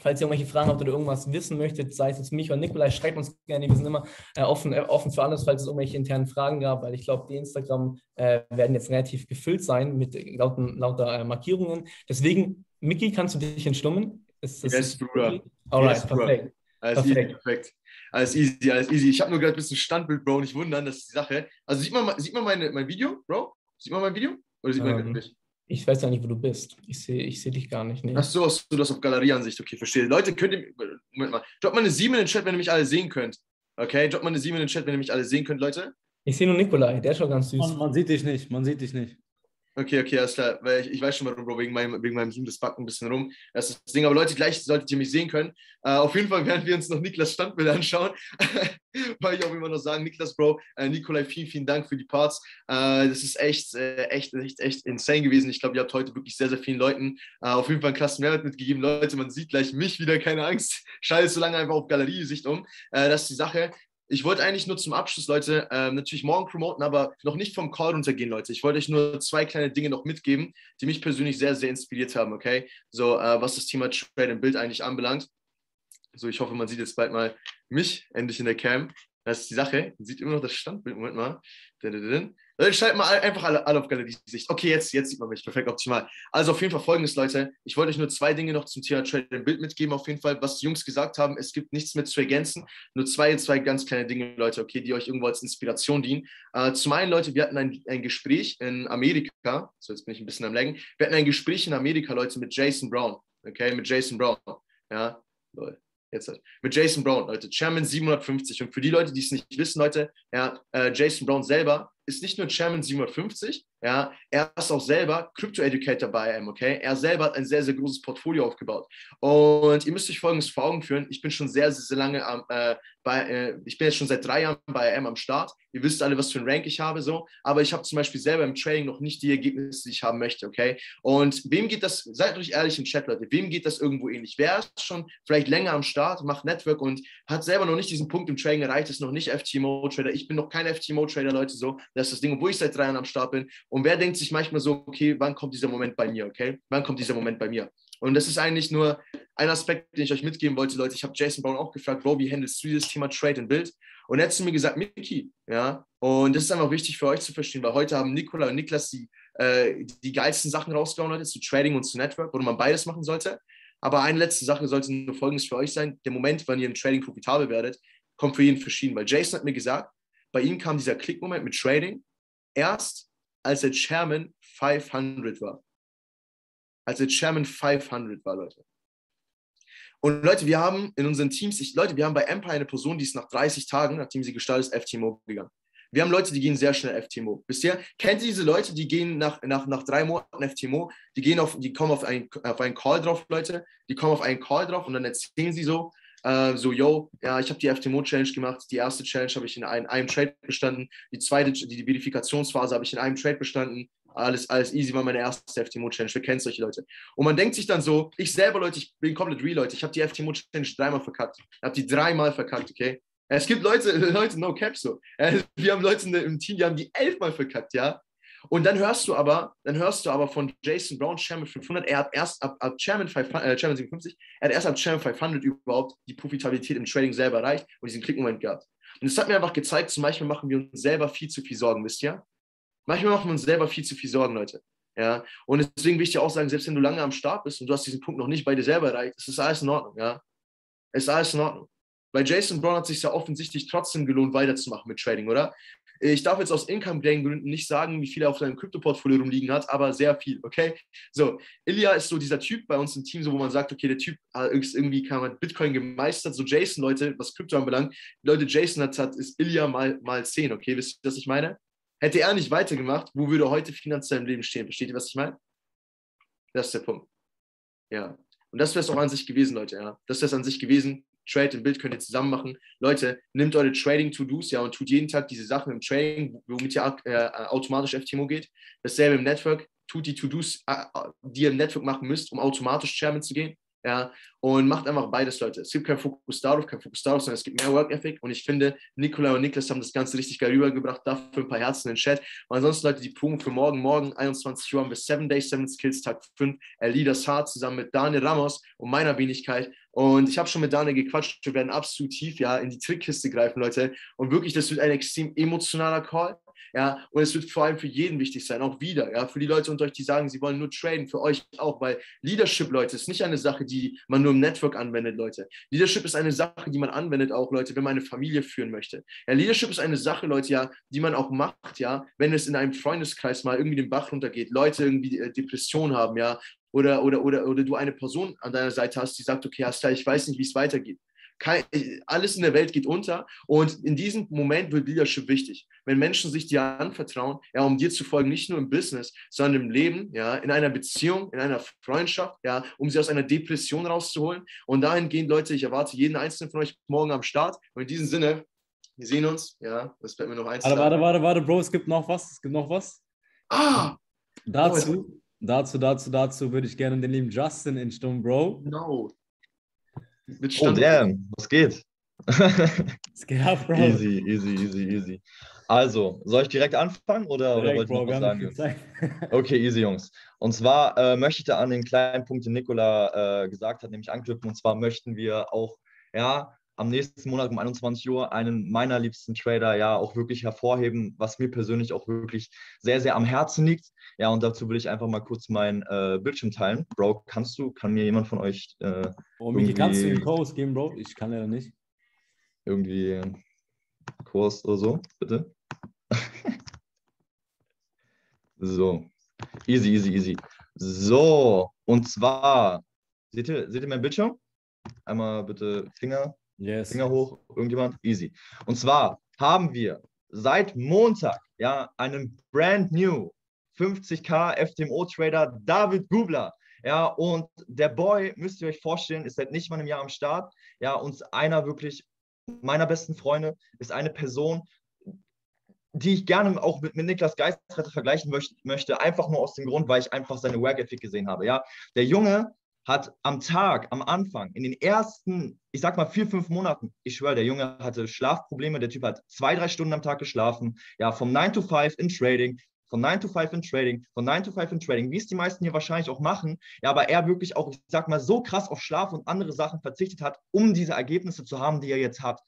Falls ihr irgendwelche Fragen habt oder irgendwas wissen möchtet, sei es jetzt mich oder Nikolai, schreibt uns gerne. Wir sind immer äh, offen, äh, offen für alles, falls es irgendwelche internen Fragen gab, weil ich glaube, die Instagram äh, werden jetzt relativ gefüllt sein mit lauten, lauter äh, Markierungen. Deswegen, Miki, kannst du dich entstummen? Ist das yes, Bruder. Alright, yes, perfekt. Alles perfekt. easy, perfekt. Alles easy, alles easy. Ich habe nur gerade ein bisschen Standbild, Bro, nicht wundern, das ist die Sache. Also sieht man, sieht man meine, mein Video, Bro? Sieht man mein Video? Oder sieht man ähm, nicht? Ich weiß ja nicht, wo du bist. Ich sehe ich seh dich gar nicht. Nee. Ach so, hast du das auf Galerieansicht? Okay, verstehe. Leute, könnt ihr. Moment mal. Drop mal eine 7 in den Chat, wenn ihr mich alle sehen könnt. Okay, drop mal eine 7 in den Chat, wenn ihr mich alle sehen könnt, Leute. Ich sehe nur Nikolai, der ist schon ganz süß. Man, man sieht dich nicht, man sieht dich nicht. Okay, okay, alles klar. Weil ich, ich weiß schon warum, Bro, wegen meinem, wegen meinem Zoom, das backt ein bisschen rum. Das ist das Ding. Aber Leute, gleich solltet ihr mich sehen können. Uh, auf jeden Fall werden wir uns noch Niklas Standbild anschauen. Weil ich auch immer noch sagen, Niklas, Bro, äh, Nikolai, vielen, vielen Dank für die Parts. Äh, das ist echt, äh, echt, echt, echt insane gewesen. Ich glaube, ihr habt heute wirklich sehr, sehr vielen Leuten äh, auf jeden Fall einen klassen Mehrwert mitgegeben. Leute, man sieht gleich mich wieder, keine Angst. Schaltet so lange einfach auf Galerie-Sicht um. Äh, das ist die Sache. Ich wollte eigentlich nur zum Abschluss, Leute, äh, natürlich morgen promoten, aber noch nicht vom Call runtergehen, Leute. Ich wollte euch nur zwei kleine Dinge noch mitgeben, die mich persönlich sehr, sehr inspiriert haben, okay? So, äh, was das Thema Trade im Bild eigentlich anbelangt. So, ich hoffe, man sieht jetzt bald mal mich endlich in der Cam. Das ist die Sache. Man sieht immer noch das Standbild. Moment mal. Dann schalten mal einfach alle, alle auf Galerie-Sicht. Okay, jetzt, jetzt sieht man mich. Perfekt, optimal. Also auf jeden Fall folgendes, Leute. Ich wollte euch nur zwei Dinge noch zum Thema Trade im Bild mitgeben. Auf jeden Fall, was die Jungs gesagt haben. Es gibt nichts mehr zu ergänzen. Nur zwei, zwei ganz kleine Dinge, Leute, okay, die euch irgendwo als Inspiration dienen. Äh, zum einen, Leute, wir hatten ein, ein Gespräch in Amerika. So, jetzt bin ich ein bisschen am Laggen. Wir hatten ein Gespräch in Amerika, Leute, mit Jason Brown. Okay, mit Jason Brown. Ja, Leute jetzt halt. Mit Jason Brown, Leute, Chairman 750. Und für die Leute, die es nicht wissen, Leute, ja, äh, Jason Brown selber ist nicht nur Chairman 750, ja, er ist auch selber Crypto Educator bei AM, okay? Er selber hat ein sehr, sehr großes Portfolio aufgebaut. Und ihr müsst euch folgendes vor Augen führen: Ich bin schon sehr, sehr, sehr lange am, äh, bei, äh, ich bin jetzt schon seit drei Jahren bei AM am Start. Ihr wisst alle, was für ein Rank ich habe, so. Aber ich habe zum Beispiel selber im Trading noch nicht die Ergebnisse, die ich haben möchte, okay? Und wem geht das, seid euch ehrlich im Chat, Leute, wem geht das irgendwo ähnlich? Wer ist schon vielleicht länger am Start, macht Network und hat selber noch nicht diesen Punkt im Trading erreicht, ist noch nicht FTMO-Trader. Ich bin noch kein FTMO-Trader, Leute, so. Das ist das Ding, obwohl ich seit drei Jahren am Start bin. Und wer denkt sich manchmal so, okay, wann kommt dieser Moment bei mir, okay? Wann kommt dieser Moment bei mir? Und das ist eigentlich nur ein Aspekt, den ich euch mitgeben wollte, Leute. Ich habe Jason Brown auch gefragt, Bro, wie handelst du dieses Thema Trade and Build? Und er hat zu mir gesagt, Mickey, ja. Und das ist einfach wichtig für euch zu verstehen, weil heute haben Nikola und Niklas die, äh, die geilsten Sachen rausgehauen, Leute, zu Trading und zu Network, wo man beides machen sollte. Aber eine letzte Sache sollte nur folgendes für euch sein: Der Moment, wann ihr im Trading profitabel werdet, kommt für jeden verschieden. Weil Jason hat mir gesagt, bei ihm kam dieser Klickmoment mit Trading erst, als der Chairman 500 war. Als der Chairman 500 war, Leute. Und Leute, wir haben in unseren Teams, ich, Leute, wir haben bei Empire eine Person, die ist nach 30 Tagen, nachdem sie gestartet ist, FTMO gegangen. Wir haben Leute, die gehen sehr schnell FTMO. Ihr? Kennt ihr diese Leute, die gehen nach, nach, nach drei Monaten FTMO, die gehen auf, die kommen auf einen, auf einen Call drauf, Leute, die kommen auf einen Call drauf und dann erzählen sie so, äh, so, yo, ja, ich habe die FTMO-Challenge gemacht. Die erste Challenge habe ich in ein, einem Trade bestanden. Die zweite, die Verifikationsphase habe ich in einem Trade bestanden. Alles, alles easy war meine erste FTMO-Challenge. Wir kennen solche Leute. Und man denkt sich dann so, ich selber, Leute, ich bin komplett real, Leute. Ich habe die FTMO-Challenge dreimal verkackt. Ich habe die dreimal verkackt, okay? Es gibt Leute, Leute, no cap so. Äh, wir haben Leute im Team, die haben die elfmal verkackt, ja. Und dann hörst du aber, dann hörst du aber von Jason Brown, Chairman 500, er hat erst ab, ab Chairman, 500, äh, Chairman 57, er hat erst ab Chairman 500 überhaupt die Profitabilität im Trading selber erreicht und diesen Klickmoment gehabt. Und das hat mir einfach gezeigt, zum Beispiel machen wir uns selber viel zu viel Sorgen, wisst ihr? Manchmal machen wir uns selber viel zu viel Sorgen, Leute. Ja, und deswegen will ich dir auch sagen, selbst wenn du lange am Start bist und du hast diesen Punkt noch nicht bei dir selber erreicht, ist das alles in Ordnung, ja. Es ist alles in Ordnung. Bei Jason Brown hat es sich ja offensichtlich trotzdem gelohnt, weiterzumachen mit Trading, oder? Ich darf jetzt aus Income-Gain-Gründen nicht sagen, wie viel er auf seinem Krypto-Portfolio rumliegen hat, aber sehr viel, okay? So, Ilya ist so dieser Typ bei uns im Team, so wo man sagt, okay, der Typ ist irgendwie kann man Bitcoin gemeistert. So Jason, Leute, was Krypto anbelangt, Leute, Jason hat, hat ist Ilya mal, mal 10, okay? Wisst ihr, was ich meine? Hätte er nicht weitergemacht, wo würde heute finanziell im Leben stehen? Versteht ihr, was ich meine? Das ist der Punkt. Ja. Und das wäre es auch an sich gewesen, Leute, ja. Das wäre es an sich gewesen. Trade und Bild könnt ihr zusammen machen. Leute, nehmt eure Trading-To-Dos ja und tut jeden Tag diese Sachen im Trading, womit ihr äh, automatisch FTMO geht. Dasselbe im Network. Tut die To-Dos, äh, die ihr im Network machen müsst, um automatisch Chairman zu gehen. Ja, und macht einfach beides, Leute. Es gibt keinen Fokus darauf, kein Fokus darauf, sondern es gibt mehr Work Ethic. Und ich finde, Nikola und Niklas haben das Ganze richtig geil rübergebracht. Dafür ein paar Herzen in den Chat. Und ansonsten, Leute, die Proben für morgen, morgen 21 Uhr haben wir 7 Days, 7 Skills, Tag 5. Leaders Hard zusammen mit Daniel Ramos und meiner Wenigkeit. Und ich habe schon mit Daniel gequatscht. Wir werden absolut tief ja, in die Trickkiste greifen, Leute. Und wirklich, das wird ein extrem emotionaler Call. Ja, und es wird vor allem für jeden wichtig sein, auch wieder, ja, für die Leute unter euch, die sagen, sie wollen nur traden, für euch auch, weil Leadership, Leute, ist nicht eine Sache, die man nur im Network anwendet, Leute. Leadership ist eine Sache, die man anwendet auch, Leute, wenn man eine Familie führen möchte. Ja, Leadership ist eine Sache, Leute, ja, die man auch macht, ja, wenn es in einem Freundeskreis mal irgendwie den Bach runtergeht, Leute irgendwie äh, Depression haben, ja, oder, oder, oder, oder du eine Person an deiner Seite hast, die sagt, okay, Hasta, ich weiß nicht, wie es weitergeht. Kein, alles in der Welt geht unter und in diesem Moment wird Leadership wichtig. Wenn Menschen sich dir anvertrauen, ja, um dir zu folgen, nicht nur im Business, sondern im Leben, ja, in einer Beziehung, in einer Freundschaft, ja, um sie aus einer Depression rauszuholen. Und dahingehend, Leute, ich erwarte jeden einzelnen von euch morgen am Start. Und in diesem Sinne, wir sehen uns, ja, das fällt mir noch eins. Warte, warte, warte, warte, Bro, es gibt noch was, es gibt noch was. Ah! Dazu, oh, dazu, dazu, dazu würde ich gerne den lieben Justin instummen, Bro. No. Mit oh, damn, was geht? Es geht ab, Bro. Easy, easy, easy, easy. Also, soll ich direkt anfangen oder, direkt, oder wollte ich noch was sagen? Okay, easy, Jungs. Und zwar äh, möchte ich da an den kleinen Punkt, den Nikola äh, gesagt hat, nämlich anknüpfen. Und zwar möchten wir auch, ja, am nächsten Monat um 21 Uhr einen meiner liebsten Trader ja auch wirklich hervorheben, was mir persönlich auch wirklich sehr, sehr am Herzen liegt. Ja, und dazu will ich einfach mal kurz meinen äh, Bildschirm teilen. Bro, kannst du, kann mir jemand von euch. Äh, oh, Miki, kannst du den Kurs geben, Bro? Ich kann ja nicht. Irgendwie Kurs oder so, bitte. so, easy, easy, easy. So, und zwar, seht ihr, seht ihr meinen Bildschirm? Einmal bitte Finger Yes. Finger hoch, irgendjemand? Easy. Und zwar haben wir seit Montag ja einen brand new 50k FTMO-Trader David Gubler. Ja, und der Boy, müsst ihr euch vorstellen, ist seit nicht mal einem Jahr am Start. Ja, und einer wirklich meiner besten Freunde ist eine Person, die ich gerne auch mit, mit Niklas Geistretter vergleichen möchte, einfach nur aus dem Grund, weil ich einfach seine Work Ethic gesehen habe. Ja, der Junge hat am Tag, am Anfang, in den ersten, ich sag mal vier, fünf Monaten, ich schwöre, der Junge hatte Schlafprobleme, der Typ hat zwei, drei Stunden am Tag geschlafen, ja, vom 9 to 5 in Trading, von 9 to 5 in Trading, von 9 to 5 in Trading, wie es die meisten hier wahrscheinlich auch machen, ja, aber er wirklich auch, ich sag mal, so krass auf Schlaf und andere Sachen verzichtet hat, um diese Ergebnisse zu haben, die er jetzt hat.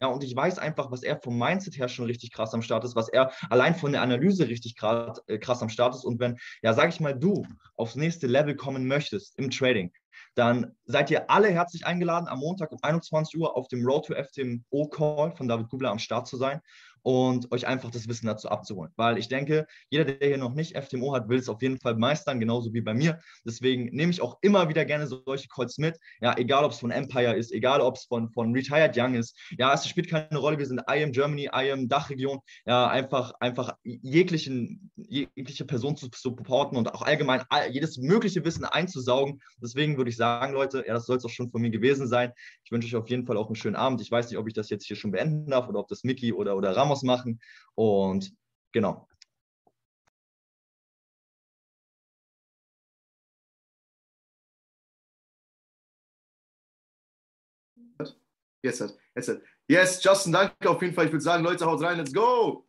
Ja, und ich weiß einfach, was er vom Mindset her schon richtig krass am Start ist, was er allein von der Analyse richtig krass, äh, krass am Start ist. Und wenn, ja, sag ich mal, du aufs nächste Level kommen möchtest im Trading, dann seid ihr alle herzlich eingeladen, am Montag um 21 Uhr auf dem Road to FTMO Call von David Gubler am Start zu sein und euch einfach das Wissen dazu abzuholen. Weil ich denke, jeder, der hier noch nicht FTMO hat, will es auf jeden Fall meistern, genauso wie bei mir. Deswegen nehme ich auch immer wieder gerne solche Calls mit. Ja, egal ob es von Empire ist, egal ob es von, von Retired Young ist. Ja, es spielt keine Rolle. Wir sind I am Germany, I am Dachregion. Ja, einfach, einfach jeglichen, jegliche Person zu supporten und auch allgemein jedes mögliche Wissen einzusaugen. Deswegen würde ich sagen, Leute, ja, das soll es auch schon von mir gewesen sein. Ich wünsche euch auf jeden Fall auch einen schönen Abend. Ich weiß nicht, ob ich das jetzt hier schon beenden darf oder ob das Mickey oder, oder Ramos machen. Und genau. Yes, yes, yes. Yes, Justin, danke auf jeden Fall. Ich würde sagen, Leute, haut rein, let's go!